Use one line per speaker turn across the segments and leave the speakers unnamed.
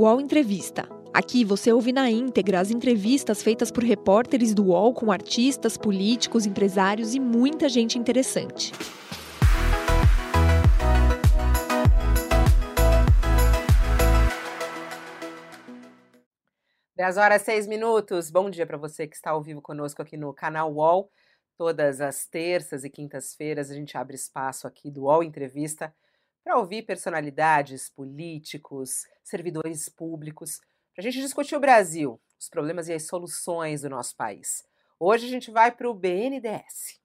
UOL Entrevista. Aqui você ouve na íntegra as entrevistas feitas por repórteres do UOL com artistas, políticos, empresários e muita gente interessante.
Dez horas seis minutos. Bom dia para você que está ao vivo conosco aqui no canal UOL. Todas as terças e quintas-feiras a gente abre espaço aqui do UOL Entrevista para ouvir personalidades, políticos, servidores públicos, para a gente discutir o Brasil, os problemas e as soluções do nosso país. Hoje a gente vai para o BNDES.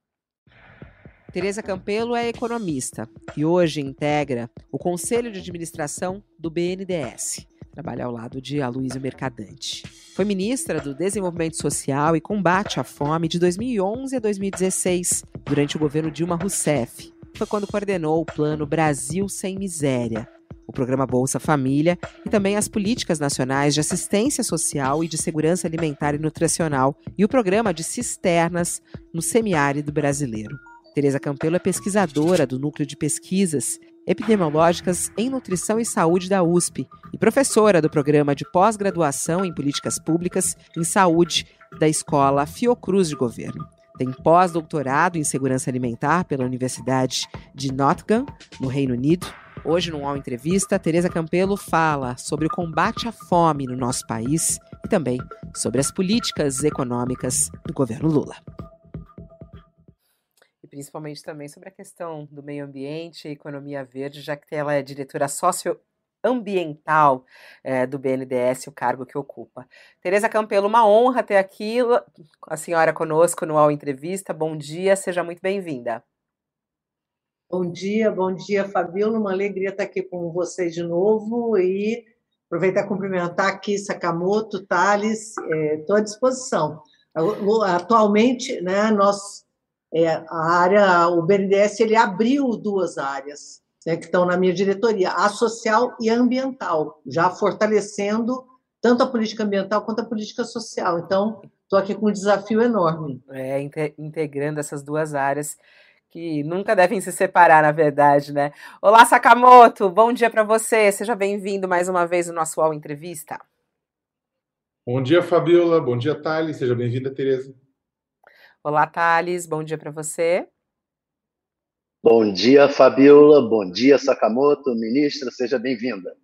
Tereza Campelo é economista e hoje integra o Conselho de Administração do BNDES. Trabalha ao lado de Aloysio Mercadante. Foi ministra do Desenvolvimento Social e Combate à Fome de 2011 a 2016, durante o governo Dilma Rousseff, foi quando coordenou o Plano Brasil Sem Miséria, o programa Bolsa Família e também as políticas nacionais de assistência social e de segurança alimentar e nutricional e o programa de cisternas no semiárido brasileiro. Tereza Campelo é pesquisadora do Núcleo de Pesquisas Epidemiológicas em Nutrição e Saúde da USP e professora do programa de pós-graduação em Políticas Públicas em Saúde da Escola Fiocruz de Governo. Tem pós-doutorado em segurança alimentar pela Universidade de Nottingham, no Reino Unido. Hoje, numa entrevista, Tereza Campelo fala sobre o combate à fome no nosso país e também sobre as políticas econômicas do governo Lula. E principalmente também sobre a questão do meio ambiente e economia verde, já que ela é diretora socio ambiental é, do BNDES, o cargo que ocupa. Tereza Campelo, uma honra ter aqui a senhora conosco no All Entrevista. Bom dia, seja muito bem-vinda.
Bom dia, bom dia, Fabiola. Uma alegria estar aqui com vocês de novo e aproveitar e cumprimentar aqui Sakamoto, Thales, estou é, à disposição. Atualmente, né, nós, é, a área, o BNDES, ele abriu duas áreas, né, que estão na minha diretoria, a social e a ambiental, já fortalecendo tanto a política ambiental quanto a política social. Então, estou aqui com um desafio enorme.
É, integrando essas duas áreas que nunca devem se separar, na verdade, né? Olá, Sakamoto, bom dia para você. Seja bem-vindo mais uma vez no nosso UOL Entrevista.
Bom dia, Fabiola. Bom dia, Thales. Seja bem-vinda, Tereza.
Olá, Thales. Bom dia para você.
Bom dia, Fabiola. Bom dia, Sakamoto. Ministra, seja bem-vinda.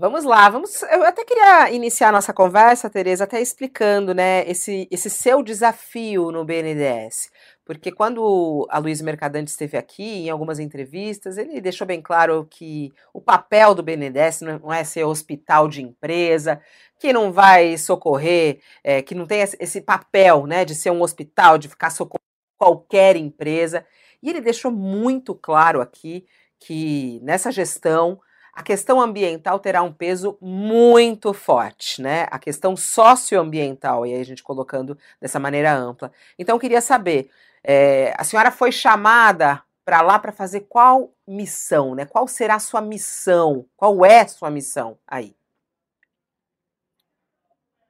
Vamos lá, vamos. Eu até queria iniciar nossa conversa, Tereza, até explicando, né, esse, esse seu desafio no BNDES. Porque quando a Luiz Mercadante esteve aqui, em algumas entrevistas, ele deixou bem claro que o papel do BNDES não é ser hospital de empresa, que não vai socorrer, é, que não tem esse papel né, de ser um hospital, de ficar socorrendo qualquer empresa. E ele deixou muito claro aqui que nessa gestão a questão ambiental terá um peso muito forte, né? A questão socioambiental, e aí a gente colocando dessa maneira ampla. Então, eu queria saber, é, a senhora foi chamada para lá para fazer qual missão, né? Qual será a sua missão? Qual é a sua missão aí?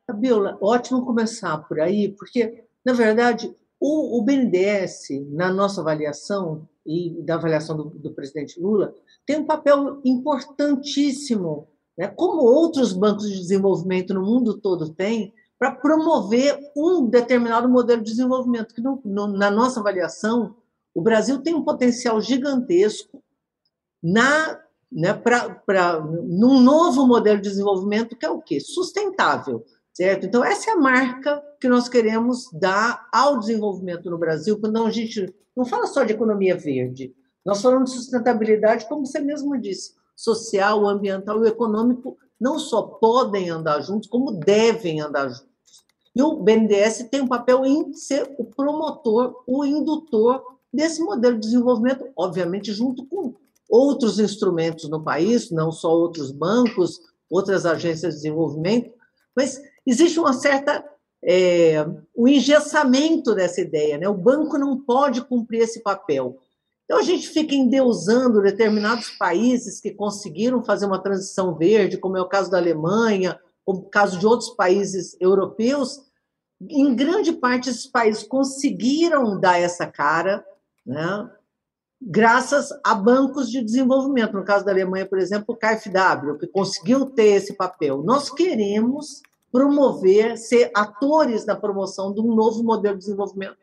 Fabiola, ótimo começar por aí, porque, na verdade, o, o BNDES, na nossa avaliação, e da avaliação do, do presidente Lula, tem um papel importantíssimo, né, como outros bancos de desenvolvimento no mundo todo têm, para promover um determinado modelo de desenvolvimento, que no, no, na nossa avaliação, o Brasil tem um potencial gigantesco na né, para num novo modelo de desenvolvimento que é o quê? Sustentável certo? Então, essa é a marca que nós queremos dar ao desenvolvimento no Brasil, quando a gente não fala só de economia verde, nós falamos de sustentabilidade, como você mesmo disse, social, ambiental e econômico não só podem andar juntos, como devem andar juntos. E o BNDES tem um papel em ser o promotor, o indutor desse modelo de desenvolvimento, obviamente, junto com outros instrumentos no país, não só outros bancos, outras agências de desenvolvimento, mas existe uma certa é, o engessamento dessa ideia, né? O banco não pode cumprir esse papel. Então a gente fica endeusando determinados países que conseguiram fazer uma transição verde, como é o caso da Alemanha, como o caso de outros países europeus. Em grande parte esses países conseguiram dar essa cara, né? graças a bancos de desenvolvimento. No caso da Alemanha, por exemplo, o KfW, que conseguiu ter esse papel. Nós queremos promover, ser atores na promoção de um novo modelo de desenvolvimento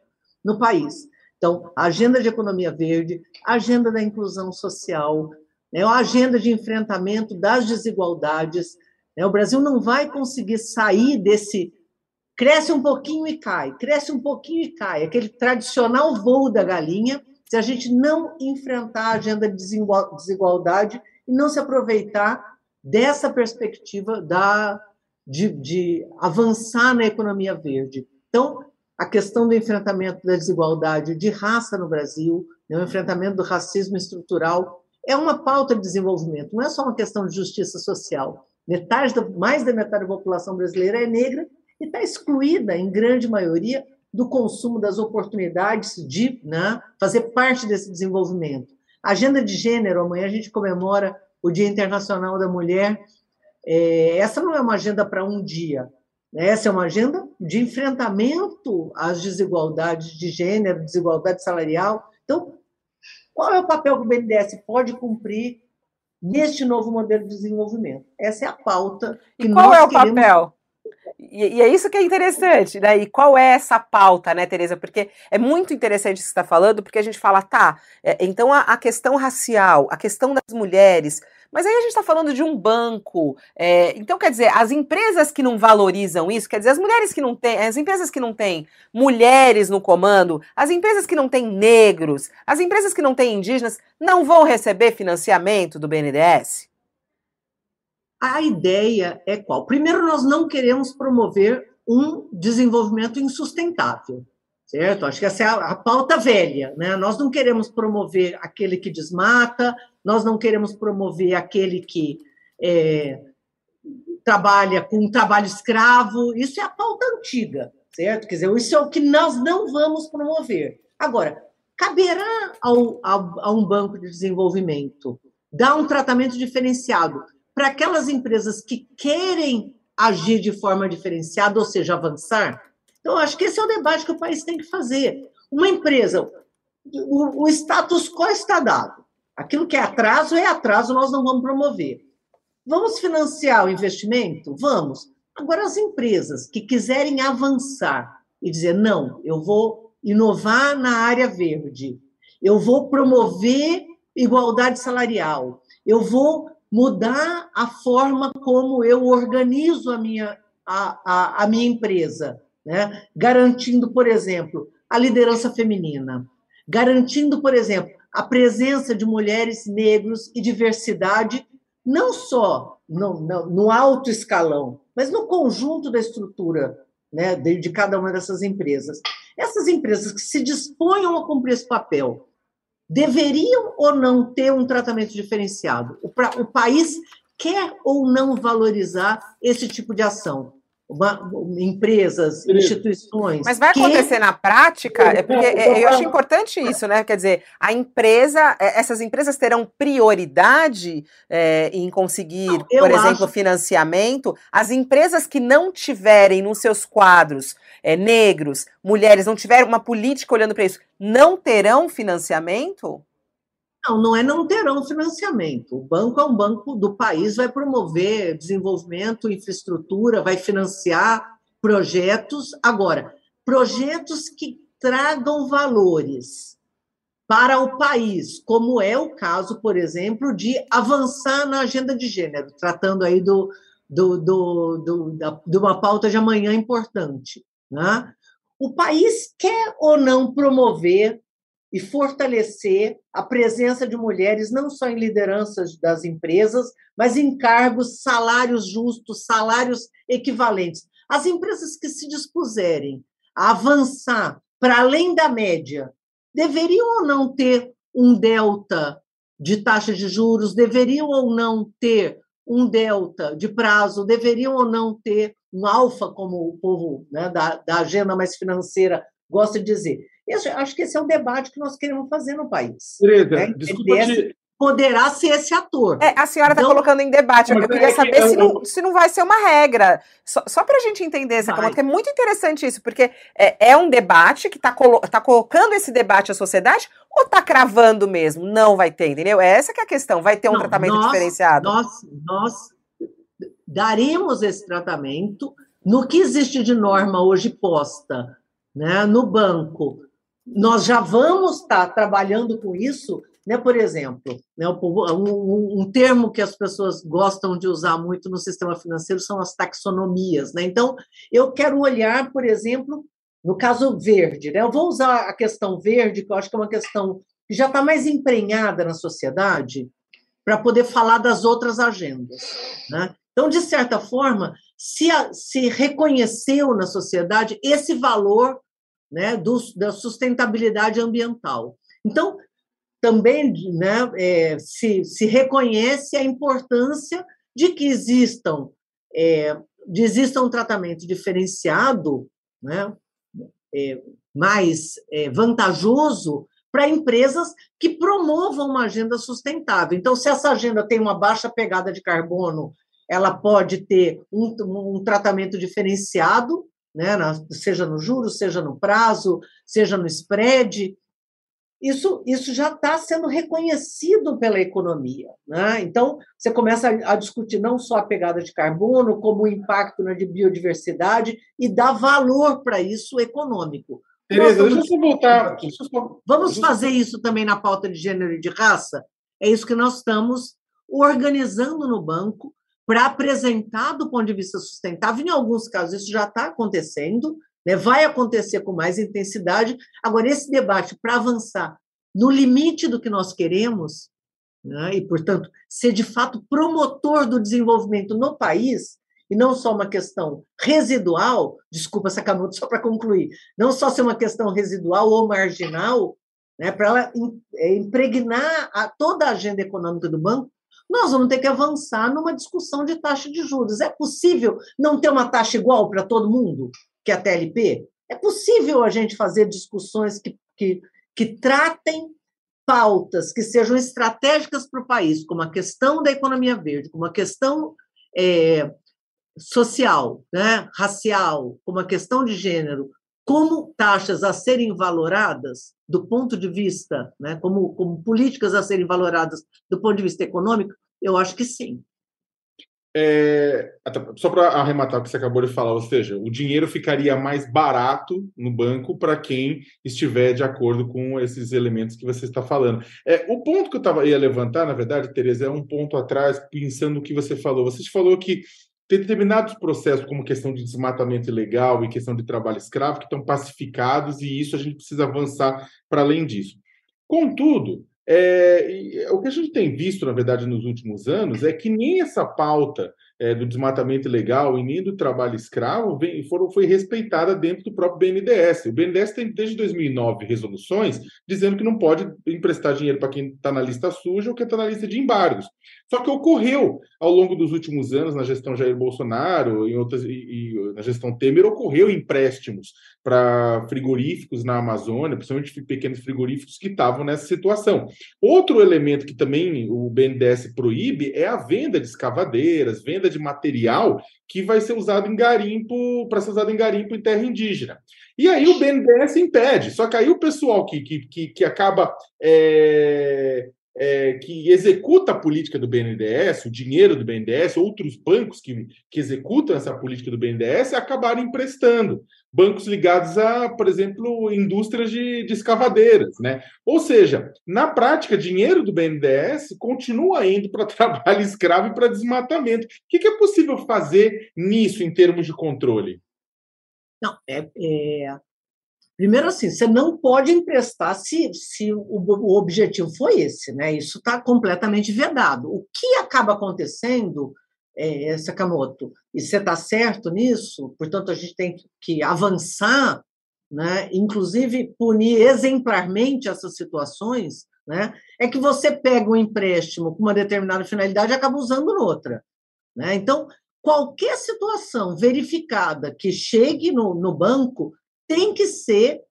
no país. Então, a agenda de economia verde, a agenda da inclusão social, né, a agenda de enfrentamento das desigualdades. Né, o Brasil não vai conseguir sair desse cresce um pouquinho e cai, cresce um pouquinho e cai, aquele tradicional voo da galinha, se a gente não enfrentar a agenda de desigualdade e não se aproveitar dessa perspectiva da, de, de avançar na economia verde. Então, a questão do enfrentamento da desigualdade de raça no Brasil, né, o enfrentamento do racismo estrutural, é uma pauta de desenvolvimento, não é só uma questão de justiça social. Metade, mais da metade da população brasileira é negra e está excluída, em grande maioria, do consumo das oportunidades de né, fazer parte desse desenvolvimento. agenda de gênero, amanhã a gente comemora o Dia Internacional da Mulher. É, essa não é uma agenda para um dia, né? essa é uma agenda de enfrentamento às desigualdades de gênero, desigualdade salarial. Então, qual é o papel que o BNDES pode cumprir neste novo modelo de desenvolvimento? Essa é a pauta.
Que e qual é o queremos... papel? E, e, é isso que é interessante, né? E qual é essa pauta, né, Tereza? Porque é muito interessante o que você está falando, porque a gente fala, tá, é, então a, a, questão racial, a questão das mulheres, mas aí a gente está falando de um banco. É, então, quer dizer, as empresas que não valorizam isso, quer dizer, as mulheres que não têm, as empresas que não têm mulheres no comando, as empresas que não têm negros, as empresas que não têm indígenas, não vão receber financiamento do BNDES?
A ideia é qual? Primeiro, nós não queremos promover um desenvolvimento insustentável, certo? Acho que essa é a, a pauta velha, né? Nós não queremos promover aquele que desmata, nós não queremos promover aquele que é, trabalha com um trabalho escravo, isso é a pauta antiga, certo? Quer dizer, isso é o que nós não vamos promover. Agora, caberá ao, ao, a um banco de desenvolvimento dar um tratamento diferenciado para aquelas empresas que querem agir de forma diferenciada, ou seja, avançar. Então, acho que esse é o debate que o país tem que fazer. Uma empresa, o, o status quo está dado. Aquilo que é atraso é atraso, nós não vamos promover. Vamos financiar o investimento? Vamos. Agora, as empresas que quiserem avançar e dizer, não, eu vou inovar na área verde, eu vou promover igualdade salarial, eu vou mudar a forma como eu organizo a minha, a, a, a minha empresa, né? garantindo, por exemplo, a liderança feminina, garantindo, por exemplo, a presença de mulheres, negros e diversidade, não só no, no, no alto escalão, mas no conjunto da estrutura né, de, de cada uma dessas empresas. Essas empresas que se disponham a cumprir esse papel, deveriam ou não ter um tratamento diferenciado? O, pra, o país quer ou não valorizar esse tipo de ação? Uma, empresas, instituições.
Mas vai acontecer na prática? É porque é, eu acho importante isso, né? Quer dizer, a empresa, é, essas empresas terão prioridade é, em conseguir, não, por exemplo, acho... financiamento. As empresas que não tiverem nos seus quadros é, negros, mulheres, não tiverem uma política olhando para isso, não terão financiamento?
Não, não é não terão financiamento. O banco é um banco do país, vai promover desenvolvimento, infraestrutura, vai financiar projetos. Agora, projetos que tragam valores para o país, como é o caso, por exemplo, de avançar na agenda de gênero, tratando aí do, do, do, do da, de uma pauta de amanhã importante. Né? O país quer ou não promover e fortalecer a presença de mulheres não só em lideranças das empresas, mas em cargos, salários justos, salários equivalentes. As empresas que se dispuserem a avançar para além da média deveriam ou não ter um delta de taxa de juros, deveriam ou não ter um delta de prazo, deveriam ou não ter um alfa, como o povo né, da, da agenda mais financeira gosta de dizer. Eu acho que esse é o debate que nós queremos fazer no país.
Tereza, né? desculpa, te,
poderá ser esse ator.
É, a senhora está então, colocando em debate. Eu, queria é saber se, não, se não vai ser uma regra. Só, só para a gente entender, Sakamoto, que é muito interessante isso, porque é, é um debate que está colo tá colocando esse debate à sociedade ou está cravando mesmo? Não vai ter, entendeu? É essa que é a questão. Vai ter um não, tratamento nós, diferenciado?
Nós, nós daremos esse tratamento no que existe de norma hoje posta né, no banco. Nós já vamos estar trabalhando com isso né? Por exemplo, né, um, um, termo que as pessoas gostam de usar muito no sistema financeiro são as taxonomias. Né? Então, eu quero olhar, por exemplo, no caso verde. Né? Eu vou usar a questão verde, que eu acho que é uma questão que já está mais emprenhada na sociedade, para poder falar das outras agendas. Né? Então, de certa forma, se, a, se reconheceu na sociedade esse valor né, do, da sustentabilidade ambiental. Então, também né, é, se, se reconhece a importância de que existam, é, de exista um tratamento diferenciado, né, é, mais é, vantajoso para empresas que promovam uma agenda sustentável. Então, se essa agenda tem uma baixa pegada de carbono, ela pode ter um, um tratamento diferenciado, né, seja no juros, seja no prazo, seja no spread, isso, isso já está sendo reconhecido pela economia. Né? Então, você começa a, discutir não só a pegada de carbono, como o impacto na de biodiversidade e dá valor para isso econômico.
Tereza, deixa eu só voltar.
Vamos fazer isso também na pauta de gênero e de raça? É isso que nós estamos organizando no banco para apresentar do ponto de vista sustentável. Em alguns casos, isso já está acontecendo, né? Vai acontecer com mais intensidade. Agora, esse debate, para avançar no limite do que nós queremos, né? e, portanto, ser de fato promotor do desenvolvimento no país, e não só uma questão residual, desculpa, Sakamoto, só para concluir, não só ser uma questão residual ou marginal, né, para ela é, impregnar a, toda a agenda econômica do banco, nós vamos ter que avançar numa discussão de taxa de juros. É possível não ter uma taxa igual para todo mundo? que é a TLP? É possível a gente fazer discussões que, que, que tratem pautas que sejam estratégicas para o país, como a questão da economia verde, como a questão é, social, né, racial, como a questão de gênero, como taxas a serem valoradas do ponto de vista, né, como, como políticas a serem valoradas do ponto de vista econômico, eu acho que sim.
É, só para arrematar o que você acabou de falar, ou seja, o dinheiro ficaria mais barato no banco para quem estiver de acordo com esses elementos que você está falando. É, o ponto que eu tava, ia levantar, na verdade, Tereza, é um ponto atrás, pensando no que você falou. Você falou que determinados processos, como questão de desmatamento ilegal e questão de trabalho escravo, que estão pacificados, e isso a gente precisa avançar para além disso. Contudo, é, o que a gente tem visto, na verdade, nos últimos anos é que nem essa pauta é, do desmatamento ilegal e nem do trabalho escravo vem, foram, foi respeitada dentro do próprio BNDES. O BNDES tem, desde 2009, resoluções dizendo que não pode emprestar dinheiro para quem está na lista suja ou quem está na lista de embargos. Só que ocorreu ao longo dos últimos anos, na gestão Jair Bolsonaro em outras, e, e na gestão Temer, ocorreu empréstimos para frigoríficos na Amazônia, principalmente pequenos frigoríficos que estavam nessa situação. Outro elemento que também o BNDES proíbe é a venda de escavadeiras, venda de material que vai ser usado em garimpo, para ser usado em garimpo em terra indígena. E aí o BNDES impede. Só que aí o pessoal que, que, que, que acaba. É, é, que executa a política do BNDES, o dinheiro do BNDES, outros bancos que, que executam essa política do BNDES acabaram emprestando bancos ligados a, por exemplo, indústrias de, de escavadeiras, né? Ou seja, na prática, dinheiro do BNDES continua indo para trabalho escravo e para desmatamento. O que, que, é possível fazer nisso em termos de controle?
Não, é, é... Primeiro, assim, você não pode emprestar se, se o, o objetivo foi esse, né? Isso está completamente vedado. O que acaba acontecendo é, Sakamoto, e você está certo nisso, portanto, a gente tem que avançar, né, inclusive punir exemplarmente essas situações, né, é que você pega um empréstimo com uma determinada finalidade e acaba usando noutra. Né? Então, qualquer situação verificada que chegue no, no banco tem que ser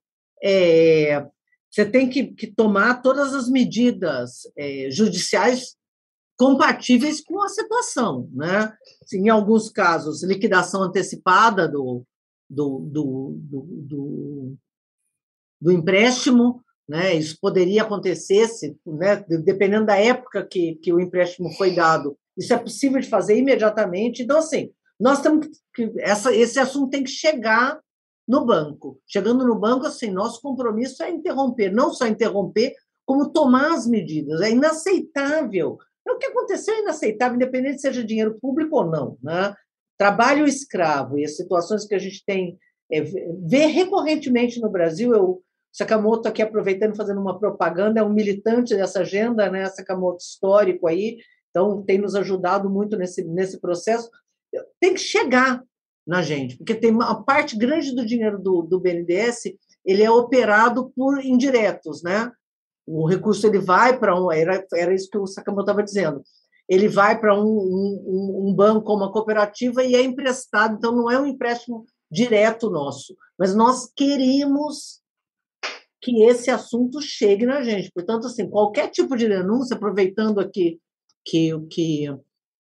é, você tem que, que tomar todas as medidas é, judiciais compatíveis com a situação. Né? Em alguns casos, liquidação antecipada do, do, do, do, do empréstimo, né? isso poderia acontecer, se, né? dependendo da época que, que o empréstimo foi dado, isso é possível de fazer imediatamente. Então, assim, nós temos que. Essa, esse assunto tem que chegar no banco. Chegando no banco, assim, nosso compromisso é interromper, não só interromper, como tomar as medidas. É inaceitável. É o que aconteceu é inaceitável, independente se seja dinheiro público ou não. Né? Trabalho escravo e as situações que a gente tem é, vê recorrentemente no Brasil. Eu, Sakamoto aqui aproveitando, fazendo uma propaganda, é um militante dessa agenda, né? Sakamoto histórico aí, então tem nos ajudado muito nesse, nesse processo. Tem que chegar na gente, porque tem uma parte grande do dinheiro do, do BNDES ele é operado por indiretos, né? O recurso ele vai para um era, era isso que o Sakamoto estava dizendo. Ele vai para um, um, um banco, uma cooperativa e é emprestado, então não é um empréstimo direto nosso, mas nós queremos que esse assunto chegue na gente. Portanto, assim, qualquer tipo de denúncia, aproveitando aqui que que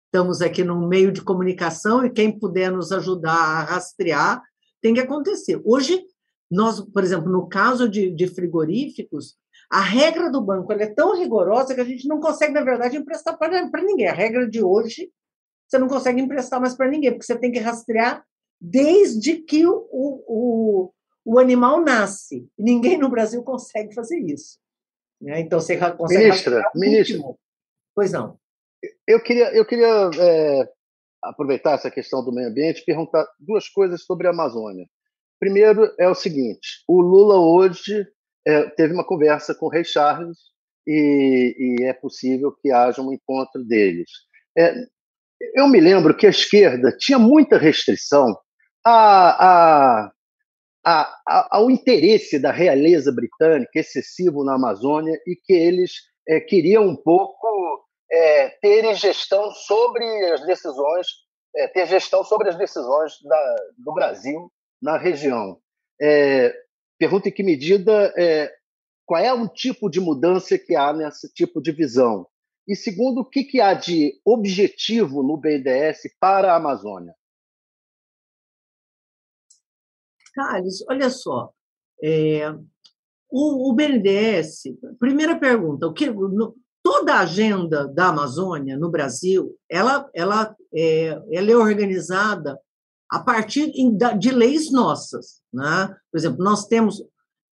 estamos aqui no meio de comunicação e quem puder nos ajudar a rastrear, tem que acontecer. Hoje, nós, por exemplo, no caso de, de frigoríficos, a regra do banco é tão rigorosa que a gente não consegue, na verdade, emprestar para ninguém. A regra de hoje, você não consegue emprestar mais para ninguém, porque você tem que rastrear desde que o, o, o animal nasce. Ninguém no Brasil consegue fazer isso. Né? Então, você consegue.
Ministra, ministra.
Pois não
eu queria, eu queria é, aproveitar essa questão do meio ambiente e perguntar duas coisas sobre a Amazônia. Primeiro é o seguinte: o Lula hoje é, teve uma conversa com o Rei Charles e, e, é possível que haja um encontro deles. É, eu me lembro que a esquerda tinha muita restrição a, a, a, ao interesse da realeza britânica excessivo na Amazônia e que eles é, queriam um pouco é, ter gestão sobre as decisões, é, ter gestão sobre as decisões da, do Brasil na região. É, pergunta em que medida, é, qual é o tipo de mudança que há nesse tipo de visão? E segundo, o que, que há de objetivo no BNDES para a Amazônia?
Carlos, olha só, é, o, o BNDES, primeira pergunta, o que, no, toda a agenda da Amazônia no Brasil, ela, ela, é, ela é organizada a partir de leis nossas. Né? Por exemplo, nós temos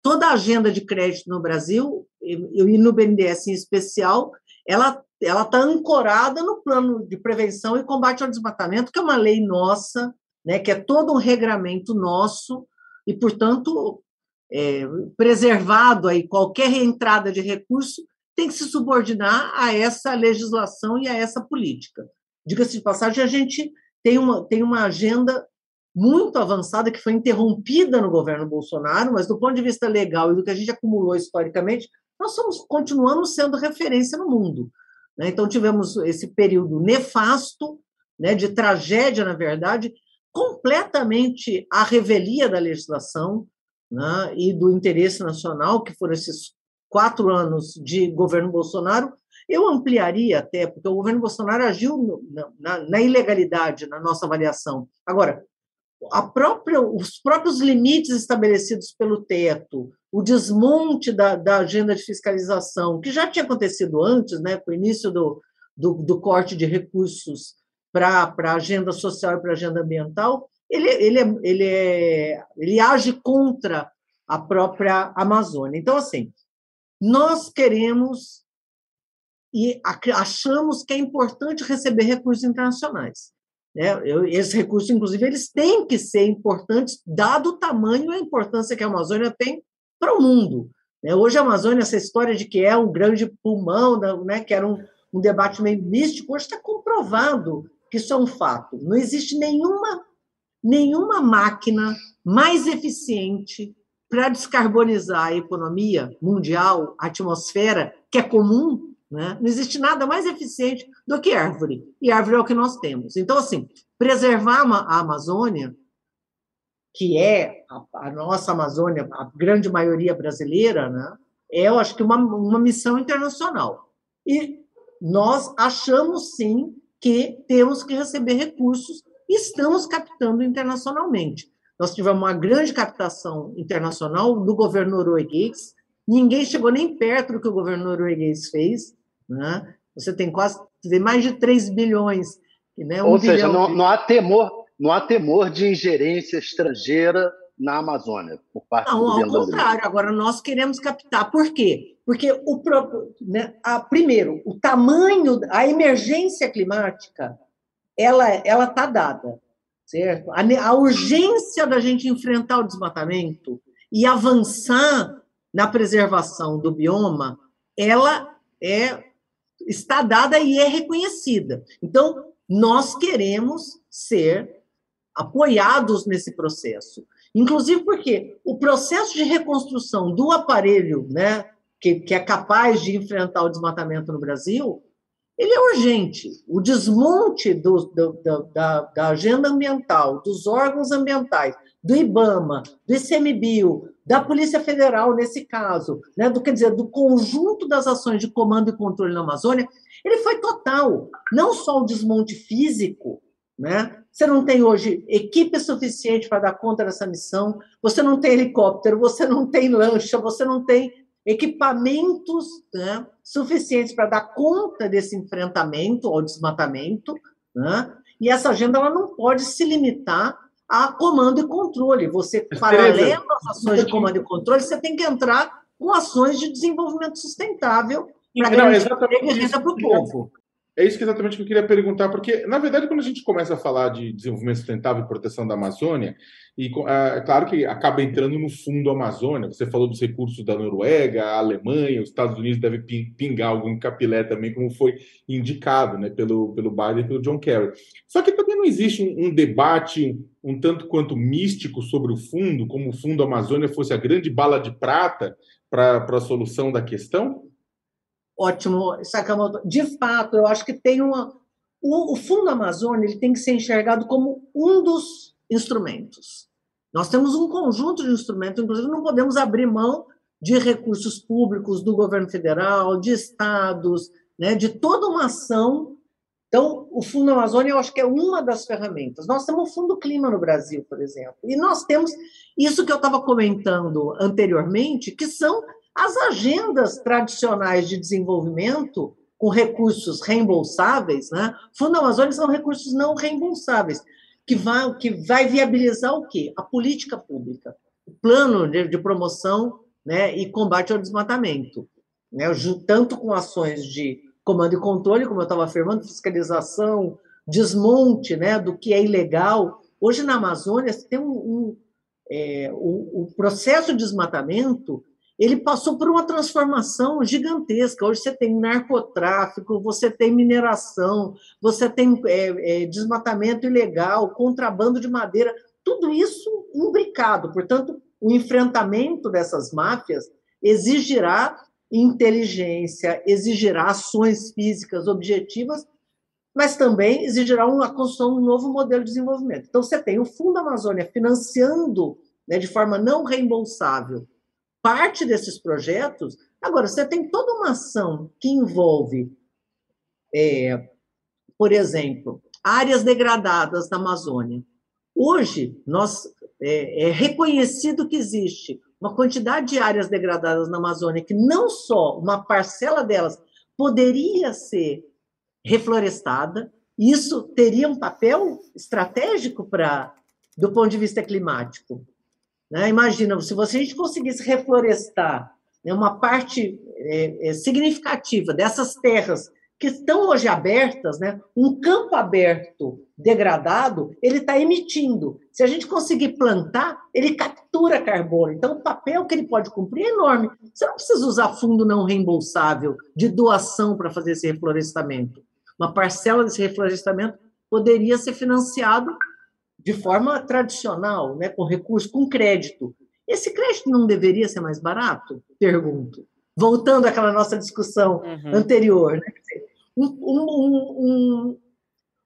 toda a agenda de crédito no Brasil, e no BNDES em especial, ela ela está ancorada no plano de prevenção e combate ao desmatamento, que é uma lei nossa, né, que é todo um regramento nosso, e, portanto, é, preservado aí qualquer entrada de recurso tem que se subordinar a essa legislação e a essa política. Diga-se de passagem, a gente tem uma, tem uma agenda muito avançada que foi interrompida no governo Bolsonaro, mas do ponto de vista legal e do que a gente acumulou historicamente, nós somos, continuamos sendo referência no mundo. Né? Então, tivemos esse período nefasto, né, de tragédia, na verdade, completamente à revelia da legislação né, e do interesse nacional, que foram esses quatro anos de governo Bolsonaro, eu ampliaria até, porque o governo Bolsonaro agiu na, na ilegalidade, na nossa avaliação. Agora, própria, os próprios limites estabelecidos pelo teto, o desmonte da, da, agenda de fiscalização, que já tinha acontecido antes, né, com o início do, do, do corte de recursos para a agenda social e para a agenda ambiental, ele, ele, é, ele, é, ele age contra a própria Amazônia. Então, assim, nós queremos e achamos que é importante receber recursos internacionais. Né? esses recursos, inclusive, eles têm que ser importantes, dado o tamanho e a importância que a Amazônia tem para o mundo. Né? Hoje, a Amazônia, essa história de que é um grande pulmão, né, que era um, um debate meio místico, hoje está comprovado que isso é um fato. Não existe nenhuma, nenhuma máquina mais eficiente para descarbonizar a economia mundial, a atmosfera, que é comum, né? não existe nada mais eficiente do que árvore. E árvore é o que nós temos. Então, assim, preservar a Amazônia, que é a, a nossa Amazônia, a grande maioria brasileira, né? é, eu acho que, uma, uma missão internacional. E nós achamos, sim, que temos que receber recursos e estamos captando internacionalmente. Nós tivemos uma grande captação internacional do governo norueguês, ninguém chegou nem perto do que o governo norueguês fez. Né? Você tem quase tem mais de 3 bilhões. Né?
Um Ou seja, não, de... não, há temor, não há temor de ingerência estrangeira na Amazônia, por parte
não,
do governo
ao contrário, agora nós queremos captar. Por quê? Porque, o próprio, né, a, primeiro, o tamanho, a emergência climática, ela está dada certo? A, a urgência da gente enfrentar o desmatamento e avançar na preservação do bioma, ela é está dada e é reconhecida. Então, nós queremos ser apoiados nesse processo. Inclusive porque o processo de reconstrução do aparelho, né, que, que é capaz de enfrentar o desmatamento no Brasil, ele é urgente. O desmonte do, do, da, da, agenda ambiental, dos órgãos ambientais, do IBAMA, do ICMBio, da Polícia Federal, nesse caso, né, do, quer dizer, do conjunto das ações de comando e controle na Amazônia, ele foi total. Não só o desmonte físico, né? Você não tem hoje equipe suficiente para dar conta dessa missão, você não tem helicóptero, você não tem lancha, você não tem equipamentos né, suficientes para dar conta desse enfrentamento ao desmatamento, né? e essa agenda ela não pode se limitar a comando e controle. Você, paralelo às ações de comando e controle, você tem que entrar com ações de desenvolvimento sustentável para garantir renda para o povo.
É isso que exatamente que eu queria perguntar, porque, na verdade, quando a gente começa a falar de desenvolvimento sustentável e proteção da Amazônia, e é claro que acaba entrando no fundo Amazônia, você falou dos recursos da Noruega, a Alemanha, os Estados Unidos devem pingar algum capilé também, como foi indicado né, pelo, pelo Biden e pelo John Kerry. Só que também não existe um, um debate um tanto quanto místico sobre o fundo, como o fundo Amazônia fosse a grande bala de prata para a solução da questão?
Ótimo, Sakamoto. De fato, eu acho que tem uma. O, o Fundo Amazônia ele tem que ser enxergado como um dos instrumentos. Nós temos um conjunto de instrumentos, inclusive não podemos abrir mão de recursos públicos do governo federal, de estados, né, de toda uma ação. Então, o Fundo Amazônia, eu acho que é uma das ferramentas. Nós temos o Fundo Clima no Brasil, por exemplo, e nós temos isso que eu estava comentando anteriormente, que são as agendas tradicionais de desenvolvimento com recursos reembolsáveis, né? Fundo Amazônia são recursos não reembolsáveis, que vai, que vai viabilizar o quê? A política pública, o plano de, de promoção né, e combate ao desmatamento, né? tanto com ações de comando e controle, como eu estava afirmando, fiscalização, desmonte né, do que é ilegal. Hoje na Amazônia, tem um, um é, o, o processo de desmatamento ele passou por uma transformação gigantesca. Hoje você tem narcotráfico, você tem mineração, você tem é, é, desmatamento ilegal, contrabando de madeira, tudo isso imbricado. Portanto, o enfrentamento dessas máfias exigirá inteligência, exigirá ações físicas objetivas, mas também exigirá uma construção de um novo modelo de desenvolvimento. Então, você tem o Fundo Amazônia financiando né, de forma não reembolsável parte desses projetos. Agora, você tem toda uma ação que envolve, é, por exemplo, áreas degradadas da Amazônia. Hoje, nós, é, é reconhecido que existe uma quantidade de áreas degradadas na Amazônia que não só uma parcela delas poderia ser reflorestada, isso teria um papel estratégico para do ponto de vista climático. Né? Imagina, se você, a gente conseguisse reflorestar né, uma parte é, é, significativa dessas terras que estão hoje abertas, né, um campo aberto degradado, ele está emitindo. Se a gente conseguir plantar, ele captura carbono. Então, o papel que ele pode cumprir é enorme. Você não precisa usar fundo não reembolsável de doação para fazer esse reflorestamento. Uma parcela desse reflorestamento poderia ser financiado de forma tradicional, né, com recurso, com crédito. Esse crédito não deveria ser mais barato? Pergunto. Voltando àquela nossa discussão uhum. anterior. Né? Um, um, um,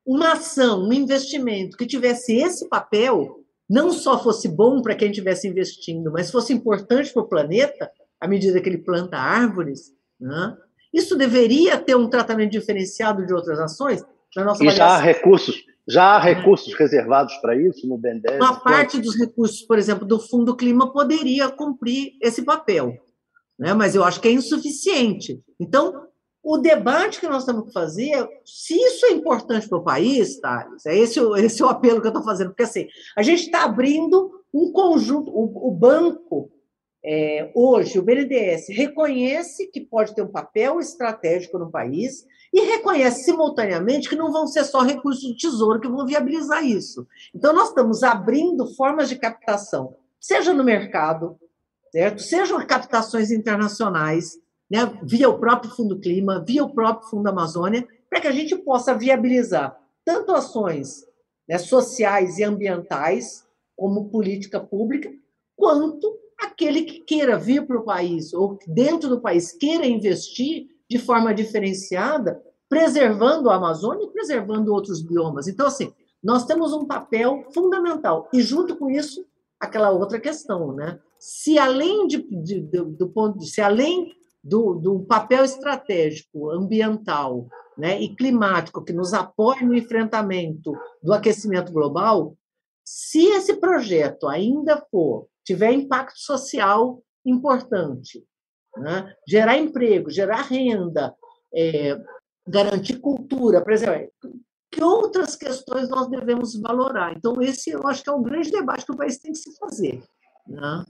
uma ação, um investimento que tivesse esse papel, não só fosse bom para quem estivesse investindo, mas fosse importante para o planeta, à medida que ele planta árvores. Né? Isso deveria ter um tratamento diferenciado de outras ações?
Na nossa e já há recursos, já há recursos é. reservados para isso no BNDES?
Uma parte dos recursos, por exemplo, do Fundo Clima poderia cumprir esse papel, né? mas eu acho que é insuficiente. Então, o debate que nós temos que fazer, é, se isso é importante para o país, Thales, é esse, esse é o apelo que eu estou fazendo, porque assim, a gente está abrindo um conjunto, o, o banco, é, hoje, o BNDES reconhece que pode ter um papel estratégico no país e reconhece simultaneamente que não vão ser só recursos do Tesouro que vão viabilizar isso. Então, nós estamos abrindo formas de captação, seja no mercado, certo? sejam captações internacionais, né, via o próprio Fundo Clima, via o próprio Fundo Amazônia, para que a gente possa viabilizar tanto ações né, sociais e ambientais, como política pública, quanto aquele que queira vir para o país ou dentro do país queira investir de forma diferenciada, preservando a Amazônia e preservando outros biomas. Então, assim, nós temos um papel fundamental. E, junto com isso, aquela outra questão, né? Se além de, de, de do ponto, se além do, do papel estratégico ambiental né, e climático que nos apoia no enfrentamento do aquecimento global, se esse projeto ainda for tiver impacto social importante, né, gerar emprego, gerar renda, é, garantir cultura, por exemplo, que outras questões nós devemos valorar? Então, esse eu acho que é um grande debate que o país tem que se fazer. Né?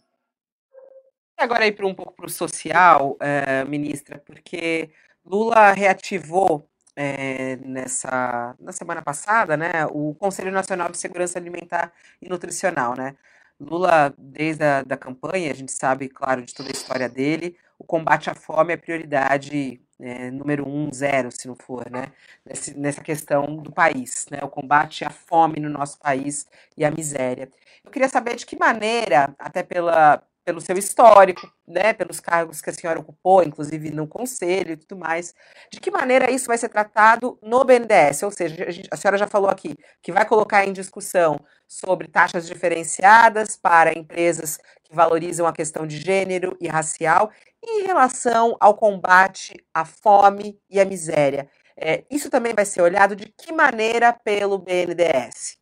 Agora, aí para um pouco para o social, é, ministra, porque Lula reativou é, nessa, na semana passada né, o Conselho Nacional de Segurança Alimentar e Nutricional. Né? Lula, desde a da campanha, a gente sabe, claro, de toda a história dele, o combate à fome é prioridade é, número um, zero, se não for, né? Nesse, nessa questão do país, né? O combate à fome no nosso país e à miséria. Eu queria saber de que maneira, até pela, pelo seu histórico, né, pelos cargos que a senhora ocupou, inclusive no conselho e tudo mais, de que maneira isso vai ser tratado no BNDES? Ou seja, a, gente, a senhora já falou aqui que vai colocar em discussão sobre taxas diferenciadas para empresas que valorizam a questão de gênero e racial e em relação ao combate à fome e à miséria. É, isso também vai ser olhado de que maneira pelo BNDES?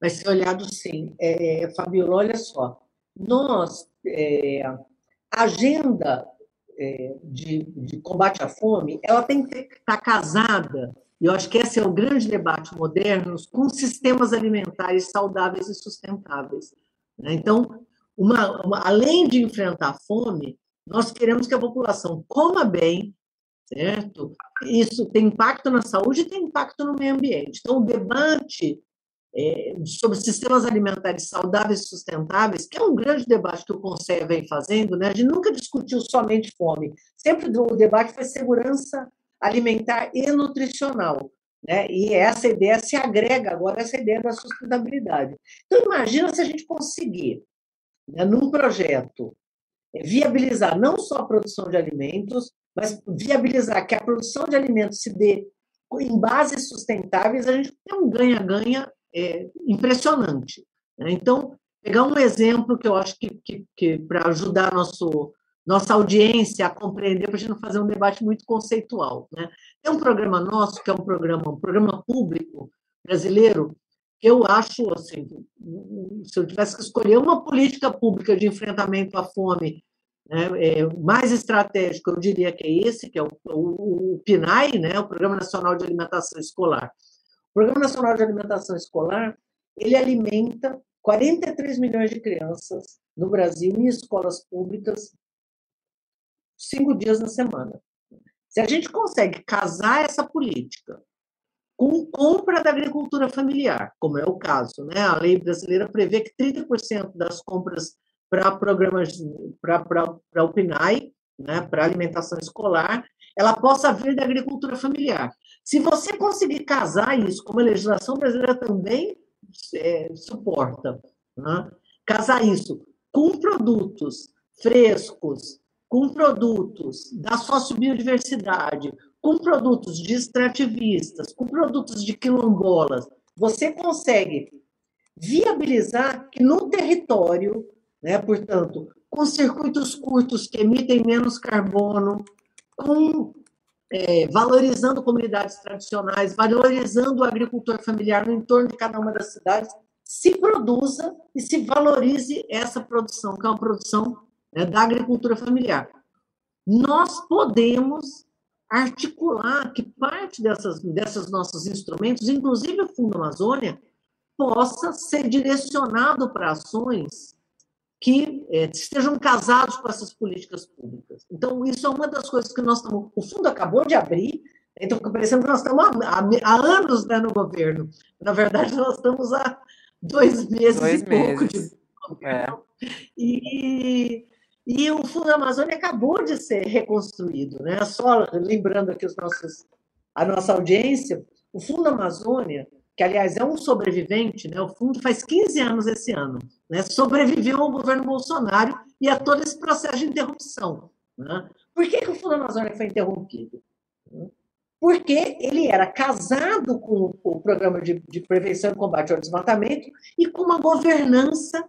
Vai ser olhado sim. É, Fabiola, olha só, nós, é, a agenda é, de, de, combate à fome, ela tem que estar casada, e eu acho que esse é o grande debate moderno, com sistemas alimentares saudáveis e sustentáveis. Né? Então, uma, uma, além de enfrentar a fome, nós queremos que a população coma bem, certo? Isso tem impacto na saúde e tem impacto no meio ambiente. Então, o debate é, sobre sistemas alimentares saudáveis e sustentáveis, que é um grande debate que o Conselho vem fazendo, né? a gente nunca discutiu somente fome, sempre o debate foi segurança alimentar e nutricional. Né? E essa ideia se agrega agora essa ideia da sustentabilidade. Então, imagina se a gente conseguir, né, num projeto, é, viabilizar não só a produção de alimentos, mas viabilizar que a produção de alimentos se dê em bases sustentáveis, a gente tem um ganha-ganha é, impressionante. Né? Então, pegar um exemplo que eu acho que, que, que para ajudar nosso, nossa audiência a compreender, para a gente não fazer um debate muito conceitual. Né? Tem um programa nosso, que é um programa, um programa público brasileiro, que eu acho, assim, se eu tivesse que escolher uma política pública de enfrentamento à fome né, é, mais estratégico, eu diria que é esse, que é o, o, o PNAE, né, o Programa Nacional de Alimentação Escolar. O Programa Nacional de Alimentação Escolar, ele alimenta 43 milhões de crianças no Brasil em escolas públicas cinco dias na semana. Se a gente consegue casar essa política com compra da agricultura familiar, como é o caso, né? A lei brasileira prevê que 30% das compras para programas para o PNAE, né, para alimentação escolar, ela possa vir da agricultura familiar. Se você conseguir casar isso, como a legislação brasileira também é, suporta, né? casar isso com produtos frescos, com produtos da sociobiodiversidade, com produtos de extrativistas, com produtos de quilombolas, você consegue viabilizar que no território, né, portanto, com circuitos curtos que emitem menos carbono, com é, valorizando comunidades tradicionais, valorizando o agricultor familiar no entorno de cada uma das cidades, se produza e se valorize essa produção, que é uma produção né, da agricultura familiar. Nós podemos articular que parte dessas, dessas nossos instrumentos, inclusive o Fundo Amazônia, possa ser direcionado para ações que é, estejam casados com essas políticas públicas. Então, isso é uma das coisas que nós estamos. O fundo acabou de abrir, então parecendo que nós estamos há, há, anos né, no governo. Na verdade, nós estamos há dois meses dois e meses. pouco de governo. É. E, e o Fundo Amazônia acabou de ser reconstruído. Né? Só lembrando aqui os nossos, a nossa audiência, o Fundo Amazônia que aliás é um sobrevivente, né? o fundo faz 15 anos esse ano, né? sobreviveu ao governo Bolsonaro e a todo esse processo de interrupção. Né? Por que, que o Fundo Amazônia foi interrompido? Porque ele era casado com o programa de, de prevenção e combate ao desmatamento e com uma governança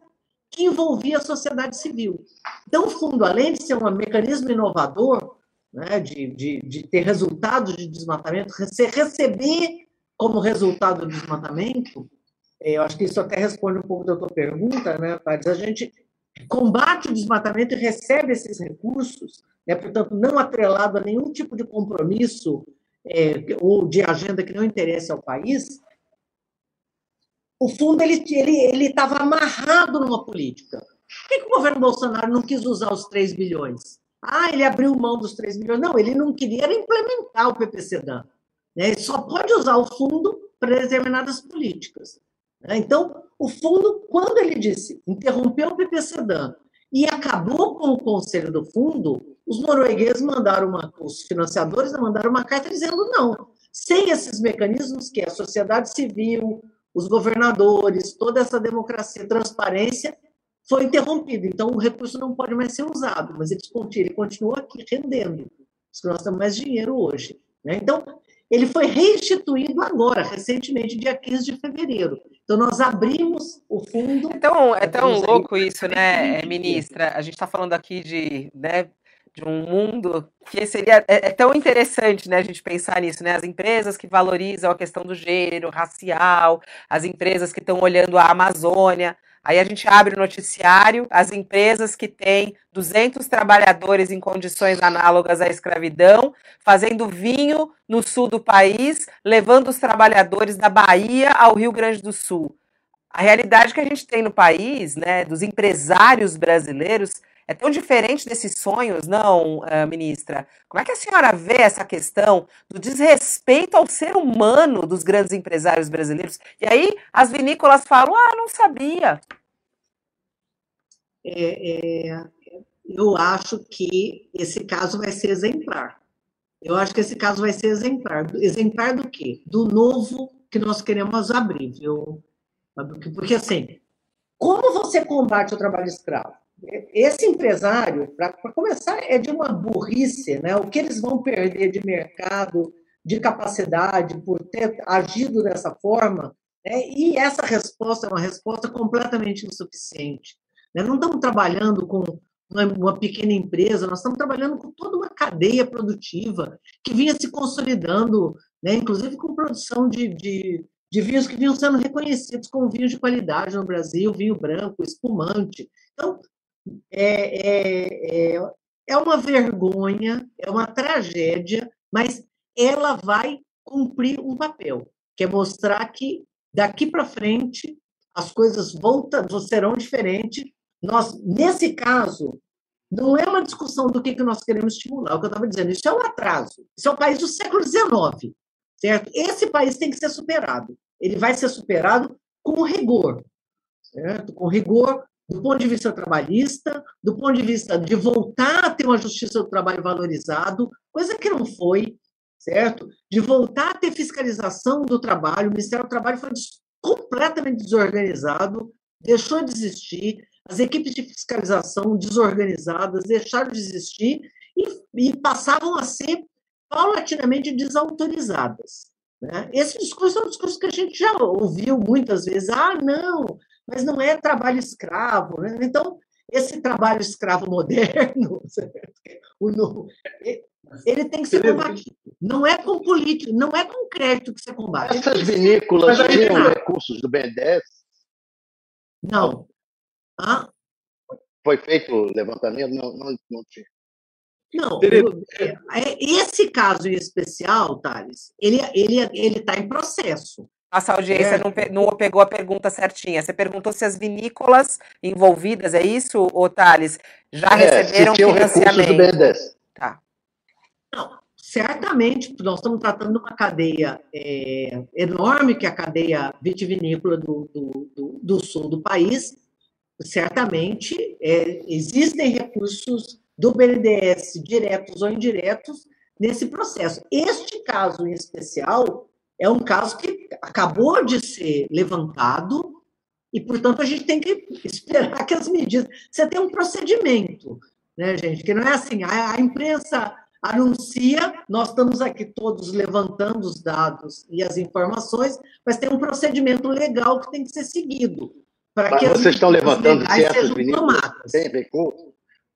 que envolvia a sociedade civil. Então, o fundo, além de ser um mecanismo inovador, né, de, de, de ter resultados de desmatamento, receber como resultado do desmatamento, é, eu acho que isso até responde um pouco da tua pergunta, né, Thales? A gente combate o desmatamento e recebe esses recursos, né, portanto, não atrelado a nenhum tipo de compromisso é, ou de agenda que não interesse ao país, o fundo ele ele estava amarrado numa política. Por que, que, o governo Bolsonaro não quis usar os 3 bilhões? Ah, ele abriu mão dos 3 bilhões. Não, ele não queria implementar o PPCDAN. Né? Só pode usar o fundo para determinadas políticas. Né? Então, o fundo, quando ele disse interrompeu o PPCDAN e acabou com o conselho do fundo, os noruegueses mandaram uma, os financiadores mandaram uma carta dizendo não, sem esses mecanismos que é a sociedade civil, os governadores, toda essa democracia, transparência, foi interrompido. Então, o recurso não pode mais ser usado, mas ele continua aqui rendendo, porque nós temos mais dinheiro hoje. Né? Então, ele foi restituído agora, recentemente, dia 15 de fevereiro. Então, nós abrimos o fundo.
Então, é tão louco aí, isso, né, ministra? A gente está falando aqui de, né, de um mundo que seria é, é, tão interessante, né, a gente pensar nisso, né? As empresas que valorizam a questão do gênero, racial, as empresas que estão olhando a Amazônia. Aí a gente abre o noticiário, as empresas que têm 200 trabalhadores em condições análogas à escravidão, fazendo vinho no sul do país, levando os trabalhadores da Bahia ao Rio Grande do Sul. A realidade que a gente tem no país, né, dos empresários brasileiros, é tão diferente desses sonhos, não, eh, ministra? Como é que a senhora vê essa questão do desrespeito ao ser humano dos grandes empresários brasileiros? E aí as vinícolas falam: ah, não sabia.
É, é, eu acho que esse caso vai ser exemplar. Eu acho que esse caso vai ser exemplar. Exemplar do quê? Do novo que nós queremos abrir, viu? Porque, assim, como você combate o trabalho escravo? esse empresário, para começar, é de uma burrice, né? O que eles vão perder de mercado, de capacidade por ter agido dessa forma, né? e essa resposta é uma resposta completamente insuficiente. Né? Não estamos trabalhando com uma, pequena empresa, nós estamos trabalhando com toda uma cadeia produtiva que vinha se consolidando, né? inclusive com produção de, de, de vinhos que vinham sendo reconhecidos como vinhos de qualidade no Brasil, vinho branco, espumante. Então, é, é, é, é uma vergonha, é uma tragédia, mas ela vai cumprir um papel, que é mostrar que daqui para frente as coisas voltam, serão diferentes. Nós, nesse caso, não é uma discussão do que, que nós queremos estimular, o que eu estava dizendo, isso é um atraso, isso é o país do século XIX, certo? Esse país tem que ser superado, ele vai ser superado com rigor, certo? Com rigor do ponto de vista trabalhista, do ponto de vista de voltar a ter uma justiça do trabalho valorizado, coisa que não foi, certo? De voltar a ter fiscalização do trabalho. O Ministério do Trabalho foi completamente desorganizado, deixou de existir, as equipes de fiscalização desorganizadas deixaram de existir e, e passavam a ser paulatinamente desautorizadas. Né? Esse discurso é um discurso que a gente já ouviu muitas vezes. Ah, não, mas não é trabalho escravo. Né? Então, esse trabalho escravo moderno, ele tem que ser combatido. Não é com político, não é com crédito que você combate.
Essas vinícolas tinham recursos do BNDES?
Não. Hã?
Foi feito o levantamento? Não, não, não tinha.
Não, é, esse caso em especial, Thales, ele está ele, ele tá em processo.
Nossa audiência é. não, não pegou a pergunta certinha. Você perguntou se as vinícolas envolvidas, é isso, ô Thales, já é, receberam se financiamento? Do BNDES. Tá.
Não, certamente, nós estamos tratando de uma cadeia é, enorme, que é a cadeia vitivinícola do, do, do, do sul do país. Certamente é, existem recursos do BNDES, diretos ou indiretos, nesse processo. Este caso em especial é um caso que acabou de ser levantado e, portanto, a gente tem que esperar que as medidas. Você tem um procedimento, né, gente? Que não é assim, a, a imprensa anuncia, nós estamos aqui todos levantando os dados e as informações, mas tem um procedimento legal que tem que ser seguido.
Para que vocês estão levantando se essas vinícolas têm recurso?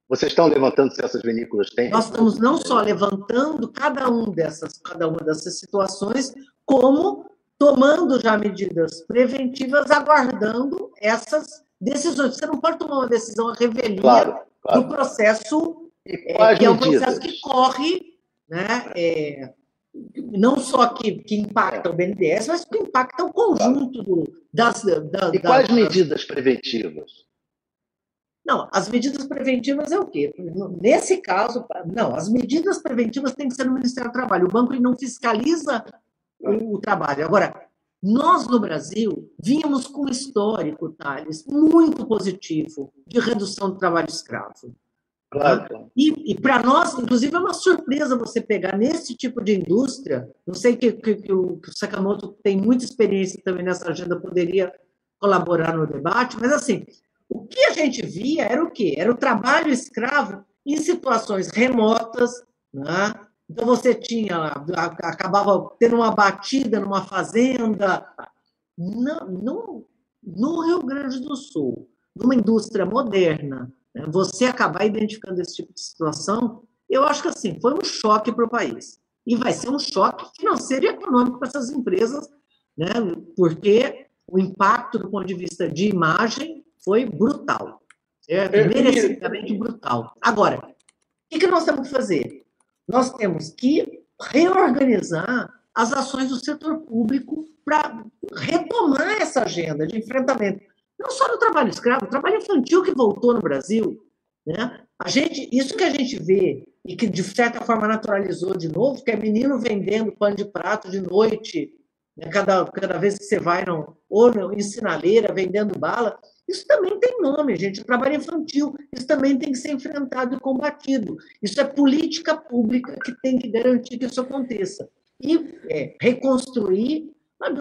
Vocês estão levantando se essas vinícolas têm?
Nós estamos não só levantando cada um dessas, cada uma dessas situações, como tomando já medidas preventivas, aguardando essas decisões. Você não pode tomar uma decisão a revelia claro, claro. do processo, é, que é um processo que corre, né, é, não só que, que impacta o BNDES, mas que impacta o conjunto do, das,
das. E quais das, medidas preventivas?
Não, as medidas preventivas é o quê? Nesse caso, não, as medidas preventivas têm que ser no Ministério do Trabalho. O banco não fiscaliza o, o trabalho. Agora, nós no Brasil vínhamos com um histórico, Thales, muito positivo de redução do trabalho escravo. Claro. E, e para nós, inclusive, é uma surpresa você pegar nesse tipo de indústria. Não sei que, que, que, o, que o Sakamoto tem muita experiência também nessa agenda, poderia colaborar no debate, mas assim, o que a gente via era o quê? Era o trabalho escravo em situações remotas, né? Então você tinha, acabava tendo uma batida numa fazenda. Não, no Rio Grande do Sul, numa indústria moderna, né? você acabar identificando esse tipo de situação, eu acho que assim, foi um choque para o país. E vai ser um choque financeiro e econômico para essas empresas, né? porque o impacto do ponto de vista de imagem foi brutal. Certo? É, Merecidamente brutal. Agora, o que nós temos que fazer? Nós temos que reorganizar as ações do setor público para retomar essa agenda de enfrentamento. Não só no trabalho escravo, o trabalho infantil que voltou no Brasil. Né? A gente, isso que a gente vê e que de certa forma naturalizou de novo, que é menino vendendo pano de prato de noite, né? cada, cada vez que você vai no, ou no, em sinaleira vendendo bala, isso também tem nome, gente. O trabalho infantil, isso também tem que ser enfrentado e combatido. Isso é política pública que tem que garantir que isso aconteça. E é, reconstruir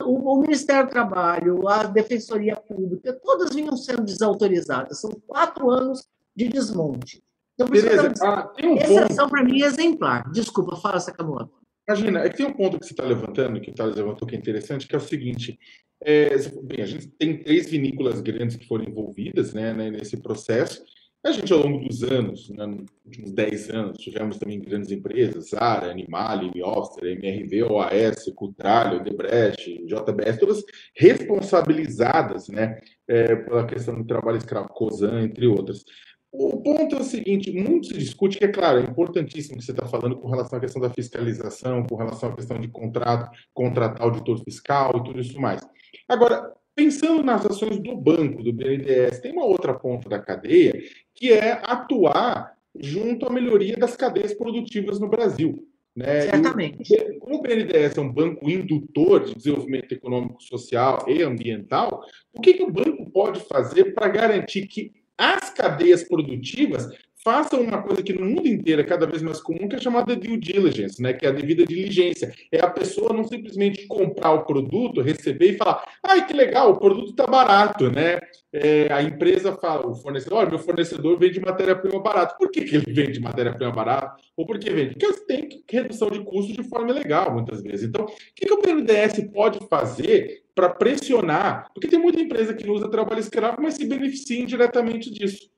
o, o, Ministério do Trabalho, a Defensoria Pública, todas vinham sendo desautorizadas. São quatro anos de desmonte. Então, Beleza. ah, tem um essa ação, para mim, é exemplar. Desculpa, fala, Sakamoto.
Imagina, é que tem um ponto que você está levantando, que o Thales levantou, que é interessante, que é o seguinte: é, bem, a gente tem três vinícolas grandes que foram envolvidas né, né, nesse processo. A gente, ao longo dos anos, né, nos últimos 10 anos, tivemos também grandes empresas, Zara, Animale, Mioster, MRV, OAS, Cutralho, Debrecht, JBS, todas responsabilizadas né, é, pela questão do trabalho escravo, COSAN, entre outras. O ponto é o seguinte: muito se discute que, é claro, é importantíssimo que você está falando com relação à questão da fiscalização, com relação à questão de contrato, contratar auditor fiscal e tudo isso mais. Agora, pensando nas ações do banco, do BNDES, tem uma outra ponta da cadeia que é atuar junto à melhoria das cadeias produtivas no Brasil. Né?
Certamente.
E, como o BNDES é um banco indutor de desenvolvimento econômico, social e ambiental, o que, que o banco pode fazer para garantir que as cadeias produtivas façam uma coisa que no mundo inteiro é cada vez mais comum, que é chamada due diligence, né? que é a devida diligência. É a pessoa não simplesmente comprar o produto, receber e falar, ai, que legal, o produto está barato, né? É, a empresa fala, o fornecedor, olha, meu fornecedor vende matéria-prima barata. Por que, que ele vende matéria-prima barata? Ou por que vende? Porque tem redução de custos de forma legal, muitas vezes. Então, o que, que o BNDES pode fazer para pressionar? Porque tem muita empresa que usa trabalho escravo, mas se beneficia indiretamente disso.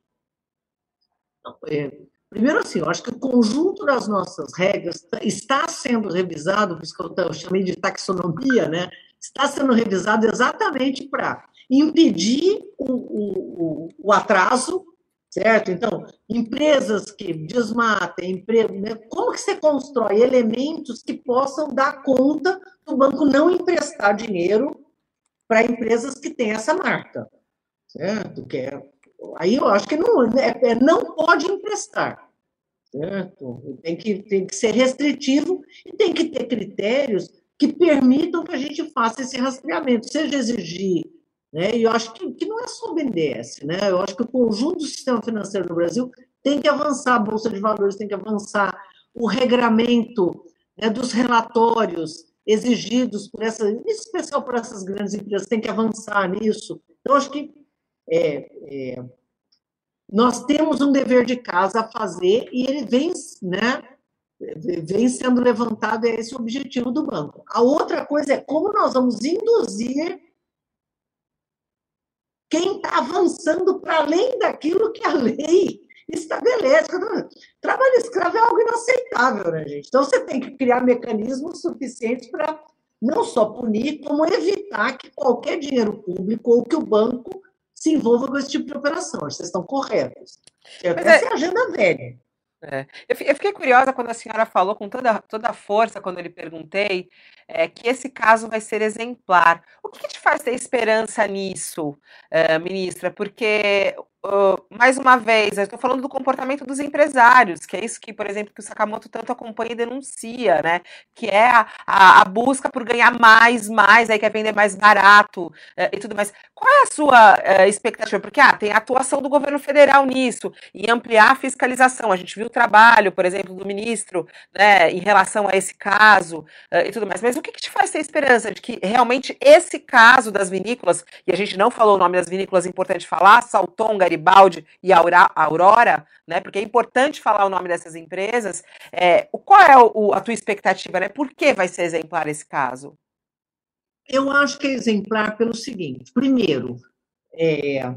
É, primeiro, assim, eu acho que o conjunto das nossas regras está sendo revisado, por isso que eu, chamei de taxonomia, né? Está sendo revisado exatamente para impedir o, o, o, atraso, certo? Então, empresas que desmatem, emprego, né? como que você constrói elementos que possam dar conta do banco não emprestar dinheiro para empresas que têm essa marca, certo? Que é, aí eu acho que não, é, é, não pode emprestar, certo? Tem que, tem que ser restritivo e tem que ter critérios que permitam que a gente faça esse rastreamento, seja exigir né? E eu acho que, que não é só o BNDES, né? eu acho que o conjunto do sistema financeiro no Brasil tem que avançar, a Bolsa de Valores tem que avançar, o regramento né, dos relatórios, exigidos por essa, em especial por essas grandes empresas, tem que avançar nisso. Então, acho que é, é, nós temos um dever de casa a fazer e ele vem, né, vem sendo levantado, é esse o objetivo do banco. A outra coisa é como nós vamos induzir quem está avançando para além daquilo que a lei estabelece. Trabalho escravo é algo inaceitável, né, gente? Então, você tem que criar mecanismos suficientes para não só punir, como evitar que qualquer dinheiro público ou que o banco se envolva com esse tipo de operação. Vocês estão corretos. Essa é, é a agenda velha.
É. Eu fiquei curiosa quando a senhora falou com toda, toda a força, quando eu lhe perguntei, é, que esse caso vai ser exemplar. O que, que te faz ter esperança nisso, é, ministra? Porque Mais uma vez, estou falando do comportamento dos empresários, que é isso que, por exemplo, que o Sakamoto tanto acompanha e denuncia, né? Que é a, a, a busca por ganhar mais, mais, aí quer vender mais barato uh, e tudo mais. Qual é a sua uh, expectativa? Porque ah, tem a atuação do governo federal nisso e ampliar a fiscalização. A gente viu o trabalho, por exemplo, do ministro né, em relação a esse caso e tudo mais. Mas o que, que te faz ter esperança de que realmente esse caso das vinícolas, e a gente não falou o nome das vinícolas, é importante falar, Saltonga, Garibaldi e Aurora, né? Porque é importante falar o nome dessas empresas. É, qual é o, a tua expectativa, né? Por que vai ser exemplar esse caso?
Eu acho que é exemplar pelo seguinte: primeiro, é,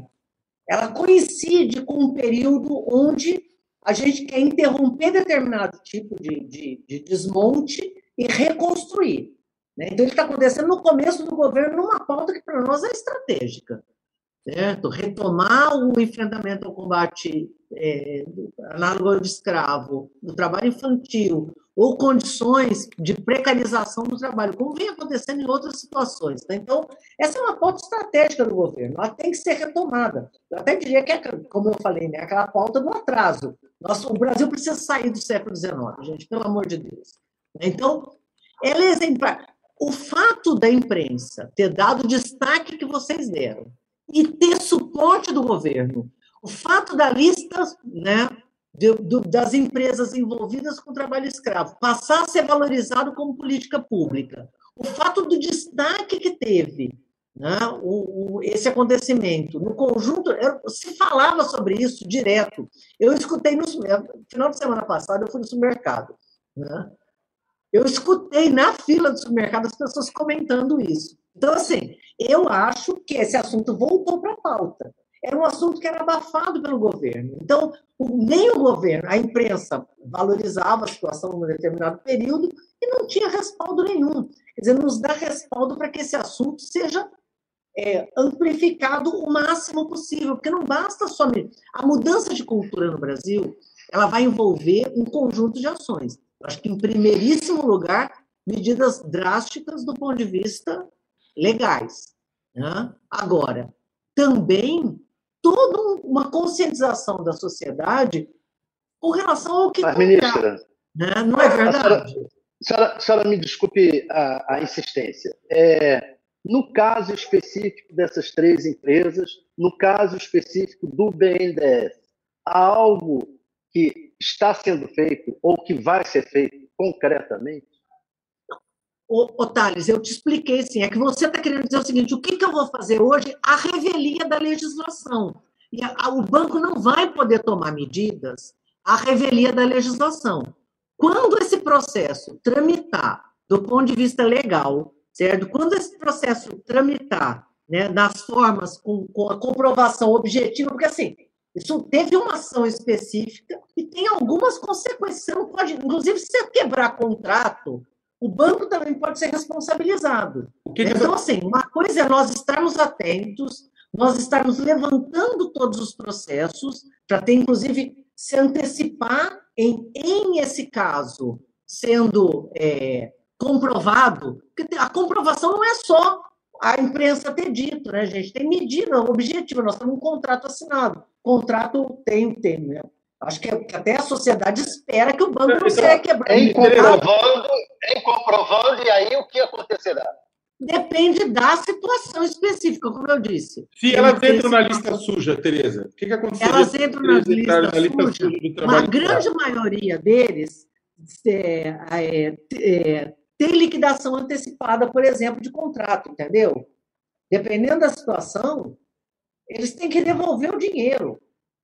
ela coincide com um período onde a gente quer interromper determinado tipo de, de, de desmonte e reconstruir. Né? Então, ele está acontecendo no começo do governo, numa pauta que para nós é estratégica certo? Retomar o enfrentamento ao combate é, análogo ao de escravo, do trabalho infantil, ou condições de precarização do trabalho, como vem acontecendo em outras situações. Tá? Então, essa é uma pauta estratégica do governo, ela tem que ser retomada. Eu até diria que, é, como eu falei, né, aquela pauta do atraso. Nossa, o Brasil precisa sair do século XIX, gente, pelo amor de Deus. Então, ela é exemplar. O fato da imprensa ter dado o destaque que vocês deram, e ter suporte do governo. O fato da lista né, de, de, das empresas envolvidas com trabalho escravo passar a ser valorizado como política pública, o fato do destaque que teve né, o, o, esse acontecimento no conjunto, se falava sobre isso direto. Eu escutei no final de semana passada, eu fui no supermercado. Né, eu escutei na fila do supermercado as pessoas comentando isso. Então, assim, eu acho que esse assunto voltou para a pauta. Era um assunto que era abafado pelo governo. Então, nem o governo, a imprensa valorizava a situação num determinado período e não tinha respaldo nenhum. Quer dizer, nos dá respaldo para que esse assunto seja é, amplificado o máximo possível, porque não basta só. A mudança de cultura no Brasil ela vai envolver um conjunto de ações. Acho que, em primeiríssimo lugar, medidas drásticas do ponto de vista legais. Né? Agora, também toda uma conscientização da sociedade com relação ao que.
Mas, ministra.
Né? Não é verdade? A
senhora, a senhora, a senhora me desculpe a, a insistência. É, no caso específico dessas três empresas, no caso específico do BNDES, há algo que está sendo feito ou que vai ser feito concretamente?
Ô, ô Thales, eu te expliquei sim. É que você está querendo dizer o seguinte: o que, que eu vou fazer hoje? A revelia da legislação. E a, a, o banco não vai poder tomar medidas à revelia da legislação. Quando esse processo tramitar do ponto de vista legal, certo? Quando esse processo tramitar né, nas formas com, com a comprovação objetiva, porque assim, Isso teve uma ação específica e tem algumas consequências. Você não pode, inclusive, se você quebrar contrato, o banco também pode ser responsabilizado. Que que então, assim, uma coisa é nós estarmos atentos, nós estarmos levantando todos os processos, para ter, inclusive, se antecipar em, em esse caso, sendo é, comprovado, porque a comprovação não é só a imprensa ter dito, né, gente? Tem medida objetiva, nós temos um contrato assinado. Contrato tem, tem, né? Acho que, até a sociedade espera que o banco não então, seja quebrado.
Em comprovando, em comprovando, e aí o que acontecerá?
Depende da situação específica, como eu disse.
Se elas entram na lista suja, Tereza, o que, que aconteceu?
Elas entram na lista, na lista suja, suja uma grande maioria deles é, é, é, tem liquidação antecipada, por exemplo, de contrato, entendeu? Dependendo da situação, eles têm que devolver o dinheiro.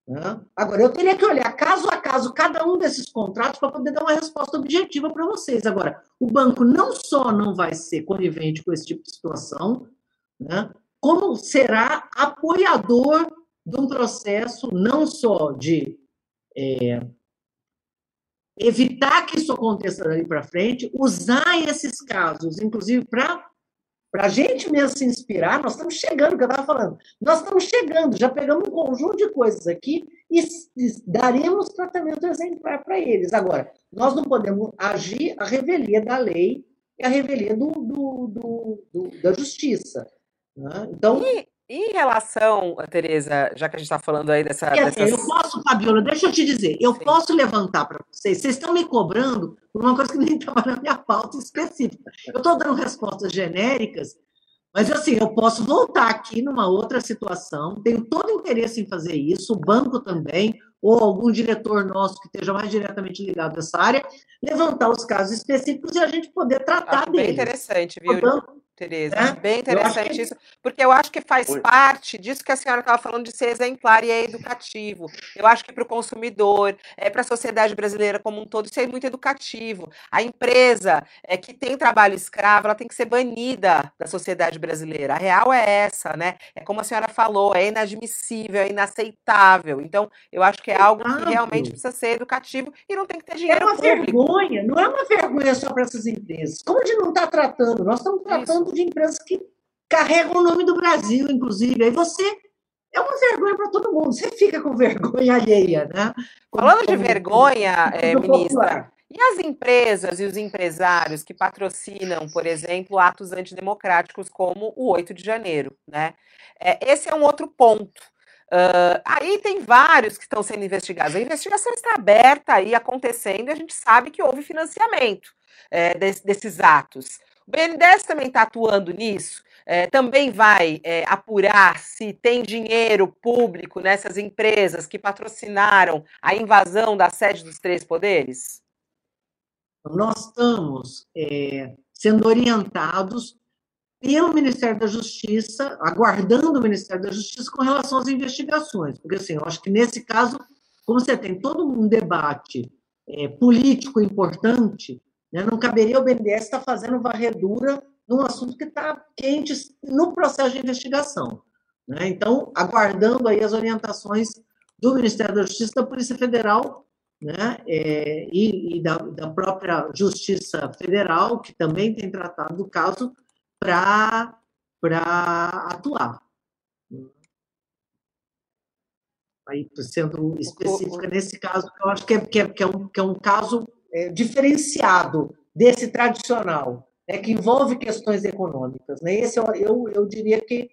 Né? Agora, eu teria que olhar caso a caso cada um desses contratos para poder dar uma resposta objetiva para vocês. Agora, o banco não só não vai ser conivente com esse tipo de situação, né? como será apoiador de um processo não só de é, evitar que isso aconteça dali para frente, usar esses casos, inclusive, para para a gente mesmo se inspirar, nós estamos chegando, que eu estava falando, nós estamos chegando, já pegamos um conjunto de coisas aqui e, daremos tratamento exemplar para eles. Agora, nós não podemos agir a revelia da lei e a revelia do, do, do, do da justiça. Né?
Então, e, em relação, Tereza, já que a gente está falando aí dessa.
assim, dessas... Eu posso, Fabiola, deixa eu te dizer, eu Sim. posso levantar para vocês. Vocês estão me cobrando por uma coisa que nem estava na minha pauta específica. Eu estou dando respostas genéricas, mas assim, eu posso voltar aqui numa outra situação, tenho todo interesse em fazer isso, o banco também, ou algum diretor nosso que esteja mais diretamente ligado a essa área, levantar os casos específicos e a gente poder tratar Acho deles.
Bem interessante, viu? O banco, Tereza. É? Bem interessante que... isso, porque eu acho que faz Oi. parte disso que a senhora estava falando de ser exemplar e é educativo. Eu acho que para o consumidor, é para a sociedade brasileira como um todo, isso é muito educativo. A empresa é, que tem trabalho escravo, ela tem que ser banida da sociedade brasileira. A real é essa, né? É como a senhora falou, é inadmissível, é inaceitável. Então, eu acho que é algo que realmente precisa ser educativo e não tem que ter dinheiro
É uma
público.
vergonha, não é uma vergonha só para essas empresas. Como a gente não está tratando? Nós estamos tratando de empresas que carregam o nome do Brasil, inclusive. Aí você é uma vergonha para todo mundo. Você fica com vergonha alheia, né?
Falando de vergonha, é, ministra, e as empresas e os empresários que patrocinam, por exemplo, atos antidemocráticos como o 8 de janeiro, né? É, esse é um outro ponto. Uh, aí tem vários que estão sendo investigados. A investigação está aberta aí, acontecendo, e a gente sabe que houve financiamento é, desse, desses atos. BNDES também está atuando nisso, é, também vai é, apurar se tem dinheiro público nessas empresas que patrocinaram a invasão da sede dos três poderes?
Nós estamos é, sendo orientados pelo Ministério da Justiça, aguardando o Ministério da Justiça com relação às investigações, porque assim, eu acho que nesse caso, como você tem todo um debate político importante, né? Não caberia o BNDES estar fazendo varredura num assunto que está quente no processo de investigação. Né? Então, aguardando aí as orientações do Ministério da Justiça, da Polícia Federal né? É, e, e da, da, própria Justiça Federal, que também tem tratado do caso, para atuar. Aí, sendo específica nesse caso, eu acho que é, que é, que é, um, que é um caso é, diferenciado desse tradicional, né, que envolve questões econômicas. Né? Esse eu, eu, eu diria que,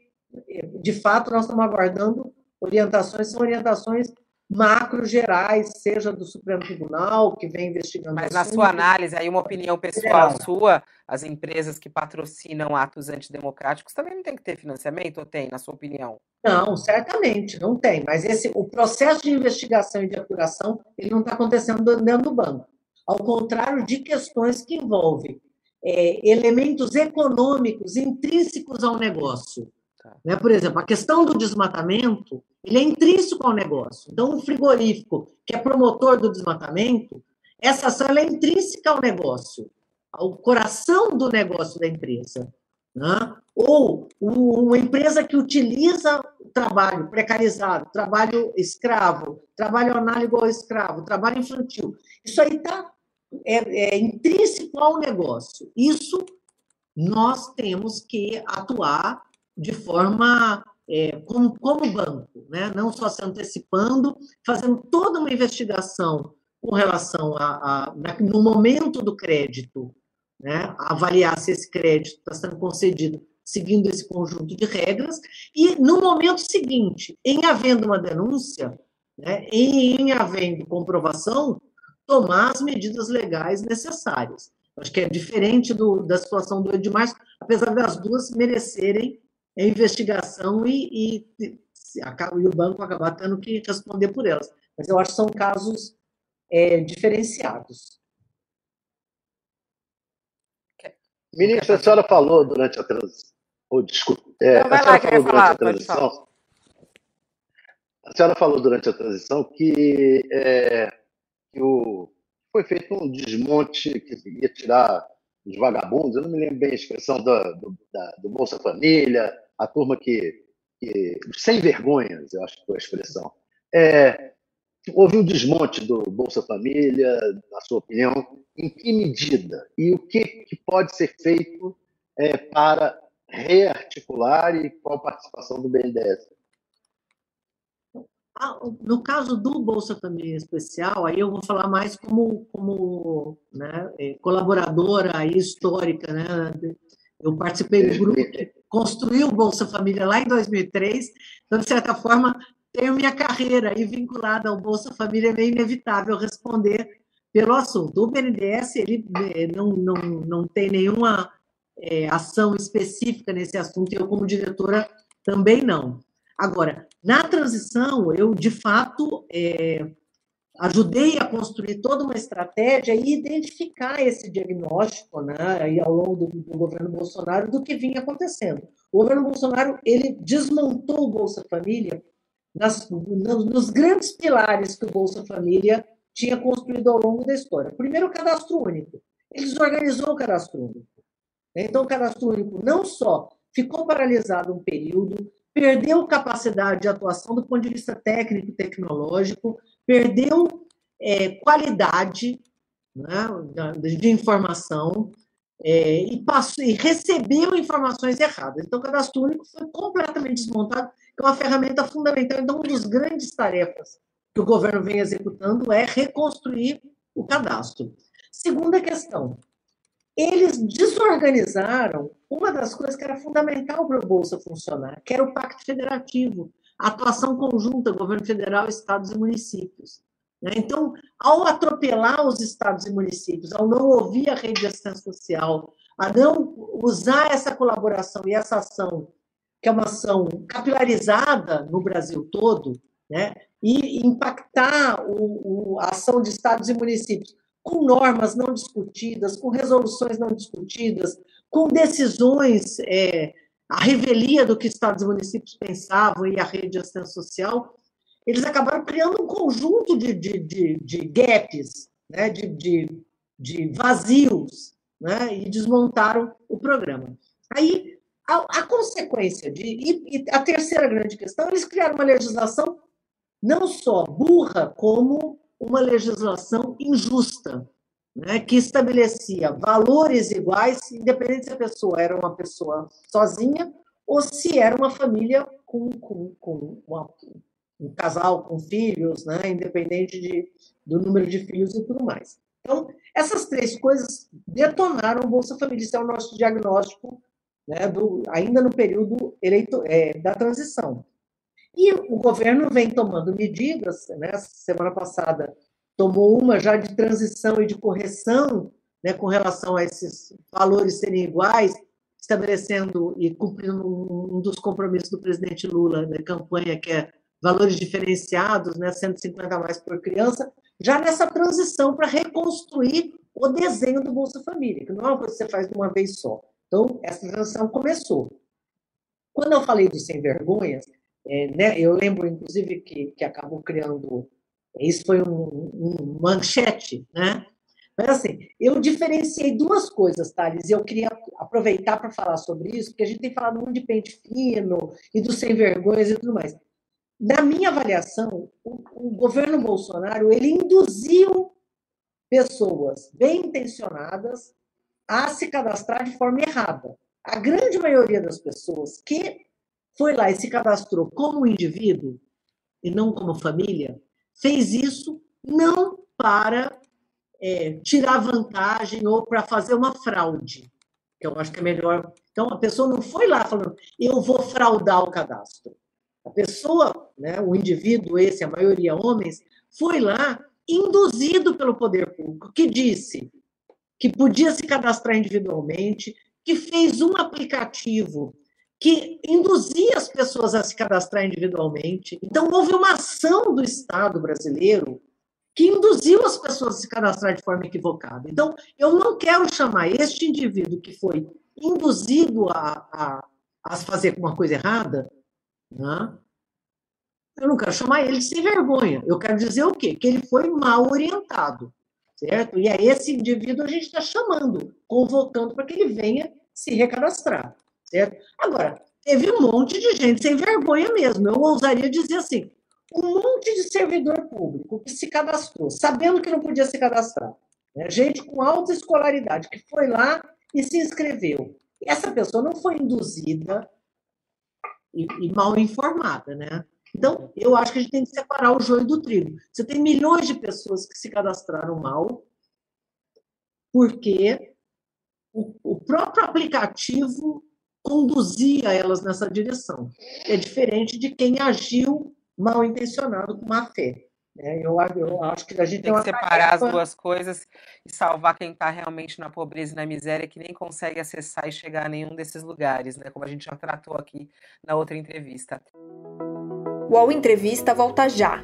de fato, nós estamos aguardando orientações, são orientações macro gerais, seja do Supremo Tribunal, que vem investigando.
Mas na sua análise, aí uma opinião pessoal sua, as empresas que patrocinam atos antidemocráticos também não tem que ter financiamento, ou tem, na sua opinião?
Não, certamente, não tem. Mas esse, o processo de investigação e de apuração, ele não está acontecendo dentro do banco ao contrário de questões que envolvem é, elementos econômicos intrínsecos ao negócio. Tá. Né? Por exemplo, a questão do desmatamento ele é intrínseco ao negócio. Então, um frigorífico que é promotor do desmatamento, essa ação é intrínseca ao negócio, ao coração do negócio da empresa. Né? Ou uma empresa que utiliza trabalho precarizado, trabalho escravo, trabalho análogo ao escravo, trabalho infantil. Isso aí está é, é intrínseco ao negócio. Isso nós temos que atuar de forma é, como, como banco, né? não só se antecipando, fazendo toda uma investigação com relação a, a no momento do crédito, né? avaliar se esse crédito está sendo concedido seguindo esse conjunto de regras, e no momento seguinte, em havendo uma denúncia, né, em, em havendo comprovação, tomar as medidas legais necessárias. Acho que é diferente do, da situação do Edmar, apesar das duas merecerem a investigação e, e, e, o banco acabar tendo que responder por elas. Mas eu acho que são casos é, diferenciados.
Ministra, a senhora falou durante a transição. Oh, desculpa.
É, Não, a senhora lá, falou durante falar, a transição.
A senhora falou durante a transição que, é, que o, foi feito um desmonte que ia tirar os vagabundos, eu não me lembro bem a expressão do, da, do Bolsa Família, a turma que, que, sem vergonhas, eu acho que foi a expressão. É, houve um desmonte do Bolsa Família, na sua opinião, em que medida e o que, que pode ser feito é, para rearticular e qual participação do BNDES?
Ah, no caso do Bolsa Família Especial, aí eu vou falar mais como, como né, é, colaboradora histórica. Né? Eu participei do grupo que construiu o Bolsa Família lá em 2003, então, de certa forma, tenho minha carreira aí vinculada ao Bolsa Família, é meio inevitável responder pelo assunto. O BNDES ele é, não, não, não tem nenhuma é, ação específica nesse assunto, eu, como diretora, também não. Agora, na transição, eu, de fato, é, ajudei a construir toda uma estratégia e identificar esse diagnóstico, né, aí ao longo do, do, governo Bolsonaro, do que vinha acontecendo. O governo Bolsonaro ele desmontou o Bolsa Família nas, nos grandes pilares que o Bolsa Família tinha construído ao longo da história. Primeiro, o cadastro único. Ele desorganizou o cadastro único. Então, o cadastro único não só ficou paralisado um período, perdeu capacidade de atuação do ponto de vista técnico e tecnológico, perdeu é, qualidade né, de informação é, e, passou, e recebeu informações erradas. Então, o cadastro único foi completamente desmontado, é uma ferramenta fundamental. Então, uma das grandes tarefas que o governo vem executando é reconstruir o cadastro. Segunda questão, eles desorganizaram uma das coisas que era fundamental para o Bolsa funcionar, que era o Pacto Federativo, a atuação conjunta governo federal, estados e municípios. Né? Então, ao atropelar os estados e municípios, ao não ouvir a rede de assistência social, a não usar essa colaboração e essa ação, que é uma ação capilarizada no Brasil todo, né? e impactar o, o, a ação de estados e municípios com normas não discutidas, com resoluções não discutidas, com decisões, é, a revelia do que estados e municípios pensavam e a rede de assistência social, eles acabaram criando um conjunto de, de, de, de gaps, né, de, de, de vazios, né, e desmontaram o programa. Aí, a, a consequência de. E, e a terceira grande questão, eles criaram uma legislação não só burra, como uma legislação injusta, né, que estabelecia valores iguais, independente se a pessoa era uma pessoa sozinha ou se era uma família com, com, com uma, um casal com filhos, né, independente de, do número de filhos e tudo mais. Então, essas três coisas detonaram o Bolsa Família. Isso é o nosso diagnóstico né, do, ainda no período eleito, é, da transição. E o governo vem tomando medidas, né? semana passada tomou uma já de transição e de correção né, com relação a esses valores serem iguais, estabelecendo e cumprindo um dos compromissos do presidente Lula na campanha, que é valores diferenciados, né, 150 a mais por criança, já nessa transição para reconstruir o desenho do Bolsa Família, que não é uma coisa que você faz de uma vez só. Então, essa transição começou. Quando eu falei dos sem vergonhas, é, né, eu lembro, inclusive, que, que acabou criando. Isso foi um, um manchete, né? Mas assim, eu diferenciei duas coisas, Thales, e eu queria aproveitar para falar sobre isso, porque a gente tem falado muito de pente fino e dos sem vergonhas e tudo mais. Na minha avaliação, o, o governo Bolsonaro ele induziu pessoas bem intencionadas a se cadastrar de forma errada. A grande maioria das pessoas que foi lá e se cadastrou como indivíduo e não como família, fez isso não para é, tirar vantagem ou para fazer uma fraude, que eu acho que é melhor. Então, a pessoa não foi lá falando, eu vou fraudar o cadastro. A pessoa, né, o indivíduo, esse, a maioria homens, foi lá induzido pelo poder público, que disse que podia se cadastrar individualmente, que fez um aplicativo que induzia as pessoas a se cadastrar individualmente. Então, houve uma ação do Estado brasileiro que induziu as pessoas a se cadastrar de forma equivocada. Então, eu não quero chamar este indivíduo que foi induzido a, a, a fazer uma coisa errada, né? eu não quero chamar ele sem vergonha. Eu quero dizer o quê? Que ele foi mal orientado, certo? E a esse indivíduo a gente está chamando, convocando para que ele venha se recadastrar, certo? Agora, teve um monte de gente sem vergonha mesmo. Eu ousaria dizer assim, um monte de servidor público que se cadastrou, sabendo que não podia se cadastrar. Né? Gente com alta escolaridade que foi lá e se inscreveu. E essa pessoa não foi induzida e, e mal informada, né? Então, eu acho que a gente tem que separar o joio do trigo. Você tem milhões de pessoas que se cadastraram mal, porque o, o próprio aplicativo conduzia elas nessa direção. É diferente de quem agiu mal intencionado com má fé. Né? Eu, eu acho que a gente
tem, tem que separar tarefa... as duas coisas e salvar quem está realmente na pobreza e na miséria, que nem consegue acessar e chegar a nenhum desses lugares, né? como a gente já tratou aqui na outra entrevista.
O UOL Entrevista volta já.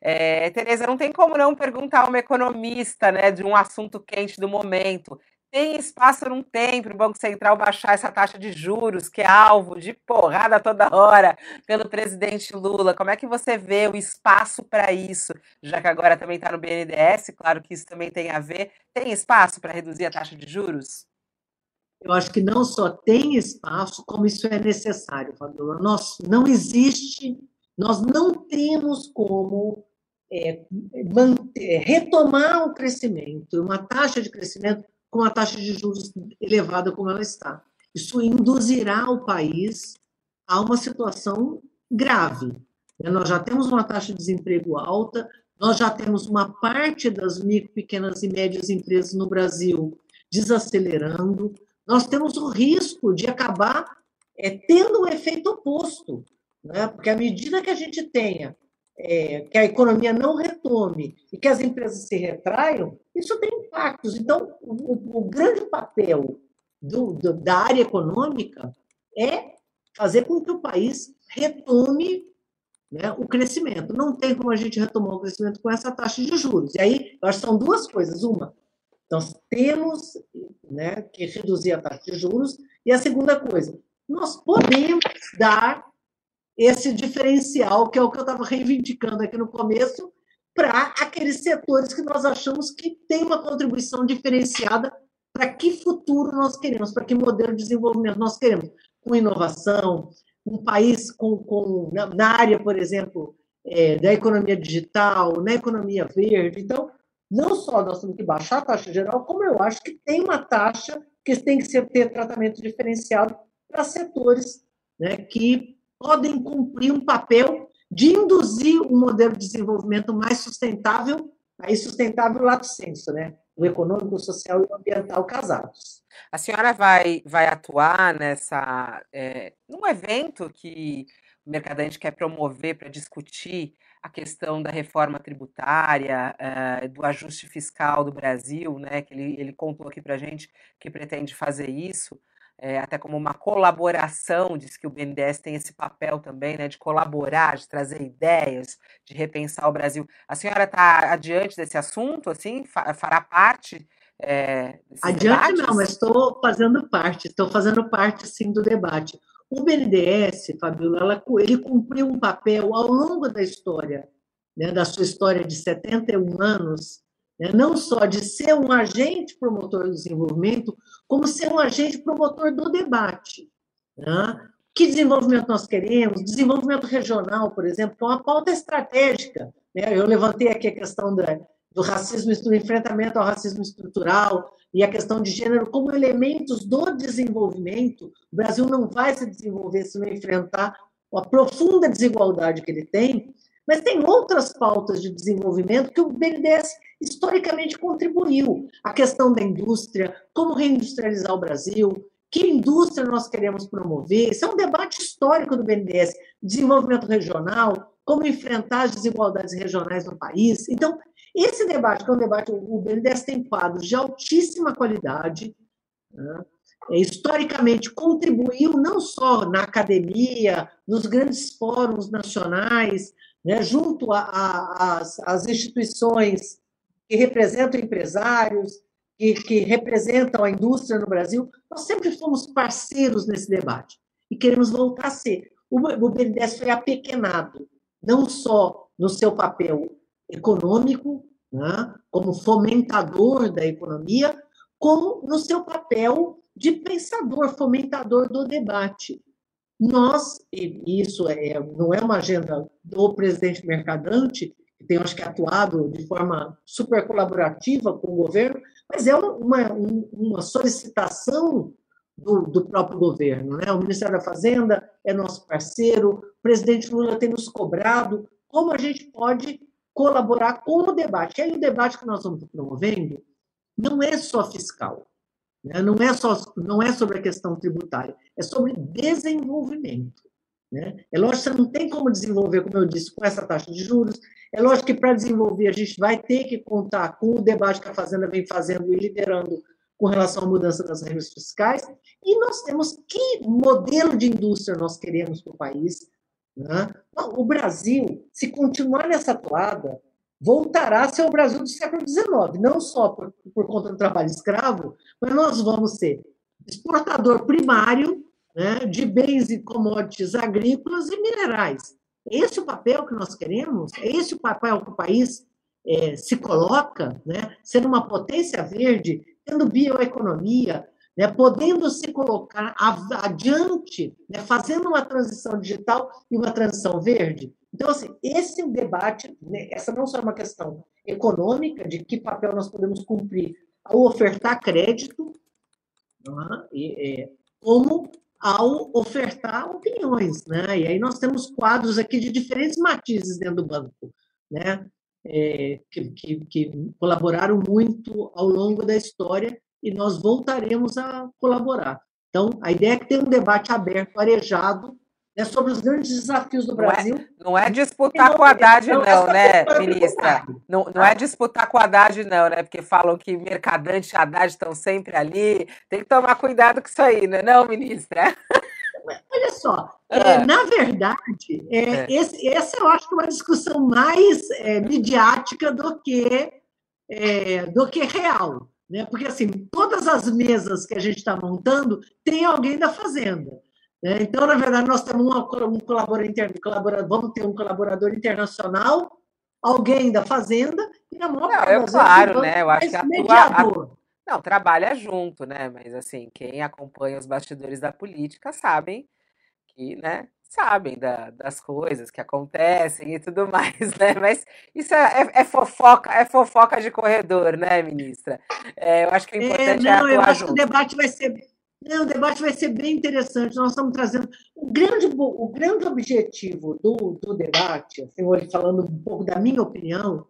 É, Tereza, não tem como não perguntar a uma economista né, de um assunto quente do momento. Tem espaço ou não tem para o Banco Central baixar essa taxa de juros, que é alvo de porrada toda hora pelo presidente Lula? Como é que você vê o espaço para isso? Já que agora também está no BNDES, claro que isso também tem a ver. Tem espaço para reduzir a taxa de juros?
Eu acho que não só tem espaço, como isso é necessário, Fabiola. Nós, não existe, nós não temos como é, manter, retomar o crescimento, uma taxa de crescimento com uma taxa de juros elevada como ela está. Isso induzirá o país a uma situação grave. Nós já temos uma taxa de desemprego alta, nós já temos uma parte das micro, pequenas e médias empresas no Brasil desacelerando, nós temos o risco de acabar é, tendo o um efeito oposto, né? porque à medida que a gente tenha é, que a economia não retome e que as empresas se retraiam, isso tem impactos. Então, o, o grande papel do, do, da área econômica é fazer com que o país retome né, o crescimento. Não tem como a gente retomar o crescimento com essa taxa de juros. E aí, eu acho que são duas coisas. Uma, nós temos né, que reduzir a taxa de juros. E a segunda coisa, nós podemos dar esse diferencial, que é o que eu estava reivindicando aqui no começo, para aqueles setores que nós achamos que tem uma contribuição diferenciada para que futuro nós queremos, para que modelo de desenvolvimento nós queremos, com inovação, um país com, com na, área, por exemplo, é, da economia digital, na economia verde. Então, não só nós temos que baixar a taxa geral, como eu acho que tem uma taxa que tem que ser, ter tratamento diferenciado para setores né, que podem cumprir um papel de induzir um modelo de desenvolvimento mais sustentável, aí sustentável lato senso, né? O econômico, o social e o ambiental casados.
A senhora vai, vai atuar nessa é, num evento que o Mercadante quer promover para discutir a questão da reforma tributária, uh, do ajuste fiscal do Brasil, né, que ele, ele contou aqui para a gente que pretende fazer isso, é, até como uma colaboração, diz que o BNDES tem esse papel também, né, de colaborar, de trazer ideias, de repensar o Brasil. A senhora está adiante desse assunto, assim, fará parte é,
Adiante debates? não, mas estou fazendo parte, estou fazendo parte, sim, do debate. O BNDES, Fabiola, ele cumpriu um papel ao longo da história, né, da sua história de 71 anos, né, não só de ser um agente promotor do desenvolvimento, como ser um agente promotor do debate. Né? Que desenvolvimento nós queremos? Desenvolvimento regional, por exemplo, é uma pauta estratégica. Né? Eu levantei aqui a questão da, do racismo, do enfrentamento ao racismo estrutural, e a questão de gênero como elementos do desenvolvimento. O Brasil não vai se desenvolver se não enfrentar a profunda desigualdade que ele tem, mas tem outras pautas de desenvolvimento que o BNDES historicamente contribuiu. A questão da indústria, como reindustrializar o Brasil, que indústria nós queremos promover. Isso é um debate histórico do BNDES, desenvolvimento regional, como enfrentar as desigualdades regionais no país. Então, esse debate, que é um debate, o BNDES tem quadros de altíssima qualidade, né? É, historicamente contribuiu não só na academia, nos grandes fóruns nacionais, né? junto às instituições que representam empresários, que, que representam a indústria no Brasil, nós sempre fomos parceiros nesse debate e queremos voltar a ser. O, o BNDES foi apequenado, não só no seu papel econômico, né, como fomentador da economia, como no seu papel de pensador, fomentador do debate. Nós, e isso é, não é uma agenda do presidente Mercadante, tem, acho que, atuado de forma super colaborativa com o governo, mas é uma, uma solicitação do, do, próprio governo. Né? O Ministério da Fazenda é nosso parceiro, o presidente Lula tem nos cobrado como a gente pode colaborar com o debate. E aí, o debate que nós estamos promovendo não é só fiscal, né? não, é só, não é sobre a questão tributária, é sobre desenvolvimento. Né? É lógico que você não tem como desenvolver, como eu disse, com essa taxa de juros. É lógico que para desenvolver a gente vai ter que contar com o debate que a Fazenda vem fazendo e liderando com relação à mudança das regras fiscais. E nós temos que modelo de indústria nós queremos para o país, né? O Brasil, se continuar nessa toada, voltará a ser o Brasil do século XIX, não só por, por conta do trabalho escravo, mas nós vamos ser exportador primário né, de bens e commodities agrícolas e minerais. É esse o papel que nós queremos? É esse o papel que o país é, se coloca, né, sendo uma potência verde, tendo bioeconomia, né, podendo se colocar adiante, né, fazendo uma transição digital e uma transição verde. Então, assim, esse debate, né, essa não só é uma questão econômica, de que papel nós podemos cumprir ao ofertar crédito, é? e, é, como ao ofertar opiniões. Né? E aí nós temos quadros aqui de diferentes matizes dentro do banco, né? É, que, que, que colaboraram muito ao longo da história e nós voltaremos a colaborar. Então, a ideia é que tenha um debate aberto, arejado, né, sobre os grandes desafios do Brasil.
Não é, não é disputar com a Haddad, não, não né, ministra? Não, não é disputar com a Haddad, não, né? Porque falam que Mercadante e Haddad estão sempre ali. Tem que tomar cuidado com isso aí, não é, não, ministra?
Olha só, é. É, na verdade, é, é. Esse, essa eu acho que é uma discussão mais é, midiática do que, é, do que real. Né? Porque, assim, todas as mesas que a gente está montando, tem alguém da Fazenda. Né? Então, na verdade, nós temos uma, um colaborador, interno, colaborador, vamos ter um colaborador internacional, alguém da Fazenda, e na maior
parte é claro, né? Eu acho que mediador. A, não, trabalha junto, né? Mas, assim, quem acompanha os bastidores da política sabem que, né, sabem da, das coisas que acontecem e tudo mais, né? Mas isso é, é, é fofoca, é fofoca de corredor, né, ministra? É, eu acho que o é, importante é, não, é
eu acho
junto.
que o debate vai ser não, o debate vai ser bem interessante. Nós estamos trazendo o grande, o grande objetivo do, do debate, assim, hoje falando um pouco da minha opinião,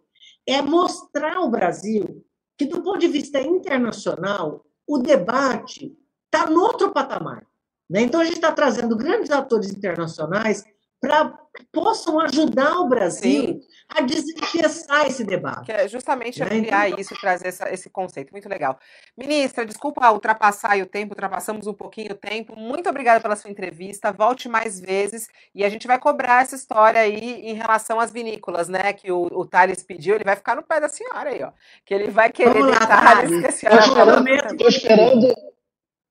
é mostrar ao Brasil que, do ponto de vista internacional, o debate está no outro patamar. Né? Então, a gente está trazendo grandes atores internacionais para que possam ajudar o Brasil Sim. a desinfestar esse debate.
Que é justamente né? ampliar então... isso e trazer essa, esse conceito. Muito legal. Ministra, desculpa ultrapassar o tempo, ultrapassamos um pouquinho o tempo. Muito obrigada pela sua entrevista. Volte mais vezes e a gente vai cobrar essa história aí em relação às vinícolas, né? Que o, o Thales pediu, ele vai ficar no pé da senhora aí, ó. Que ele vai querer
Vamos lá, Thales. Estou esperando, esperando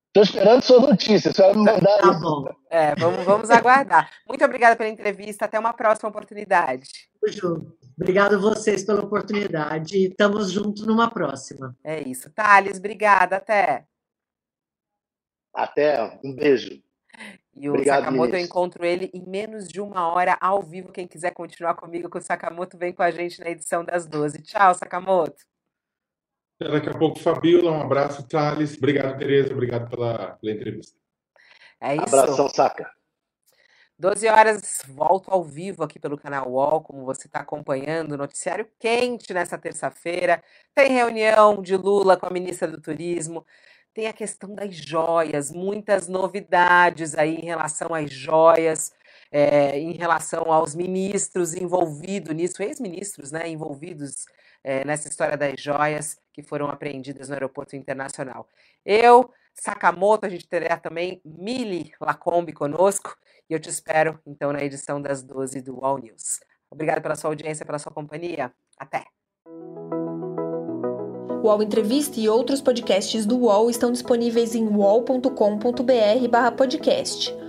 Estou esperando sua notícia, se me mandar
tá. Bom.
É, vamos, vamos aguardar. Muito obrigada pela entrevista, até uma próxima oportunidade.
Obrigado a vocês pela oportunidade. Estamos juntos numa próxima.
É isso. Thales, obrigada, até.
Até, um beijo.
E o Obrigado, Sakamoto, eu encontro ele em menos de uma hora ao vivo. Quem quiser continuar comigo com o Sakamoto, vem com a gente na edição das 12. Tchau, Sakamoto.
Daqui a pouco, Fabiola. Um abraço, Thales. Obrigado, Tereza. Obrigado pela, pela entrevista.
É isso.
Abração, saca.
12 horas, volto ao vivo aqui pelo canal UOL, como você está acompanhando, noticiário quente nessa terça-feira. Tem reunião de Lula com a ministra do Turismo, tem a questão das joias, muitas novidades aí em relação às joias, é, em relação aos ministros envolvidos nisso, ex-ministros né, envolvidos é, nessa história das joias que foram apreendidas no aeroporto internacional. Eu, Sakamoto, a gente terá também Mili Lacombe conosco e eu te espero então na edição das 12 do All News. Obrigado pela sua audiência, pela sua companhia. Até!
O UOL Entrevista e outros podcasts do UOL estão disponíveis em uol.com.br/podcast.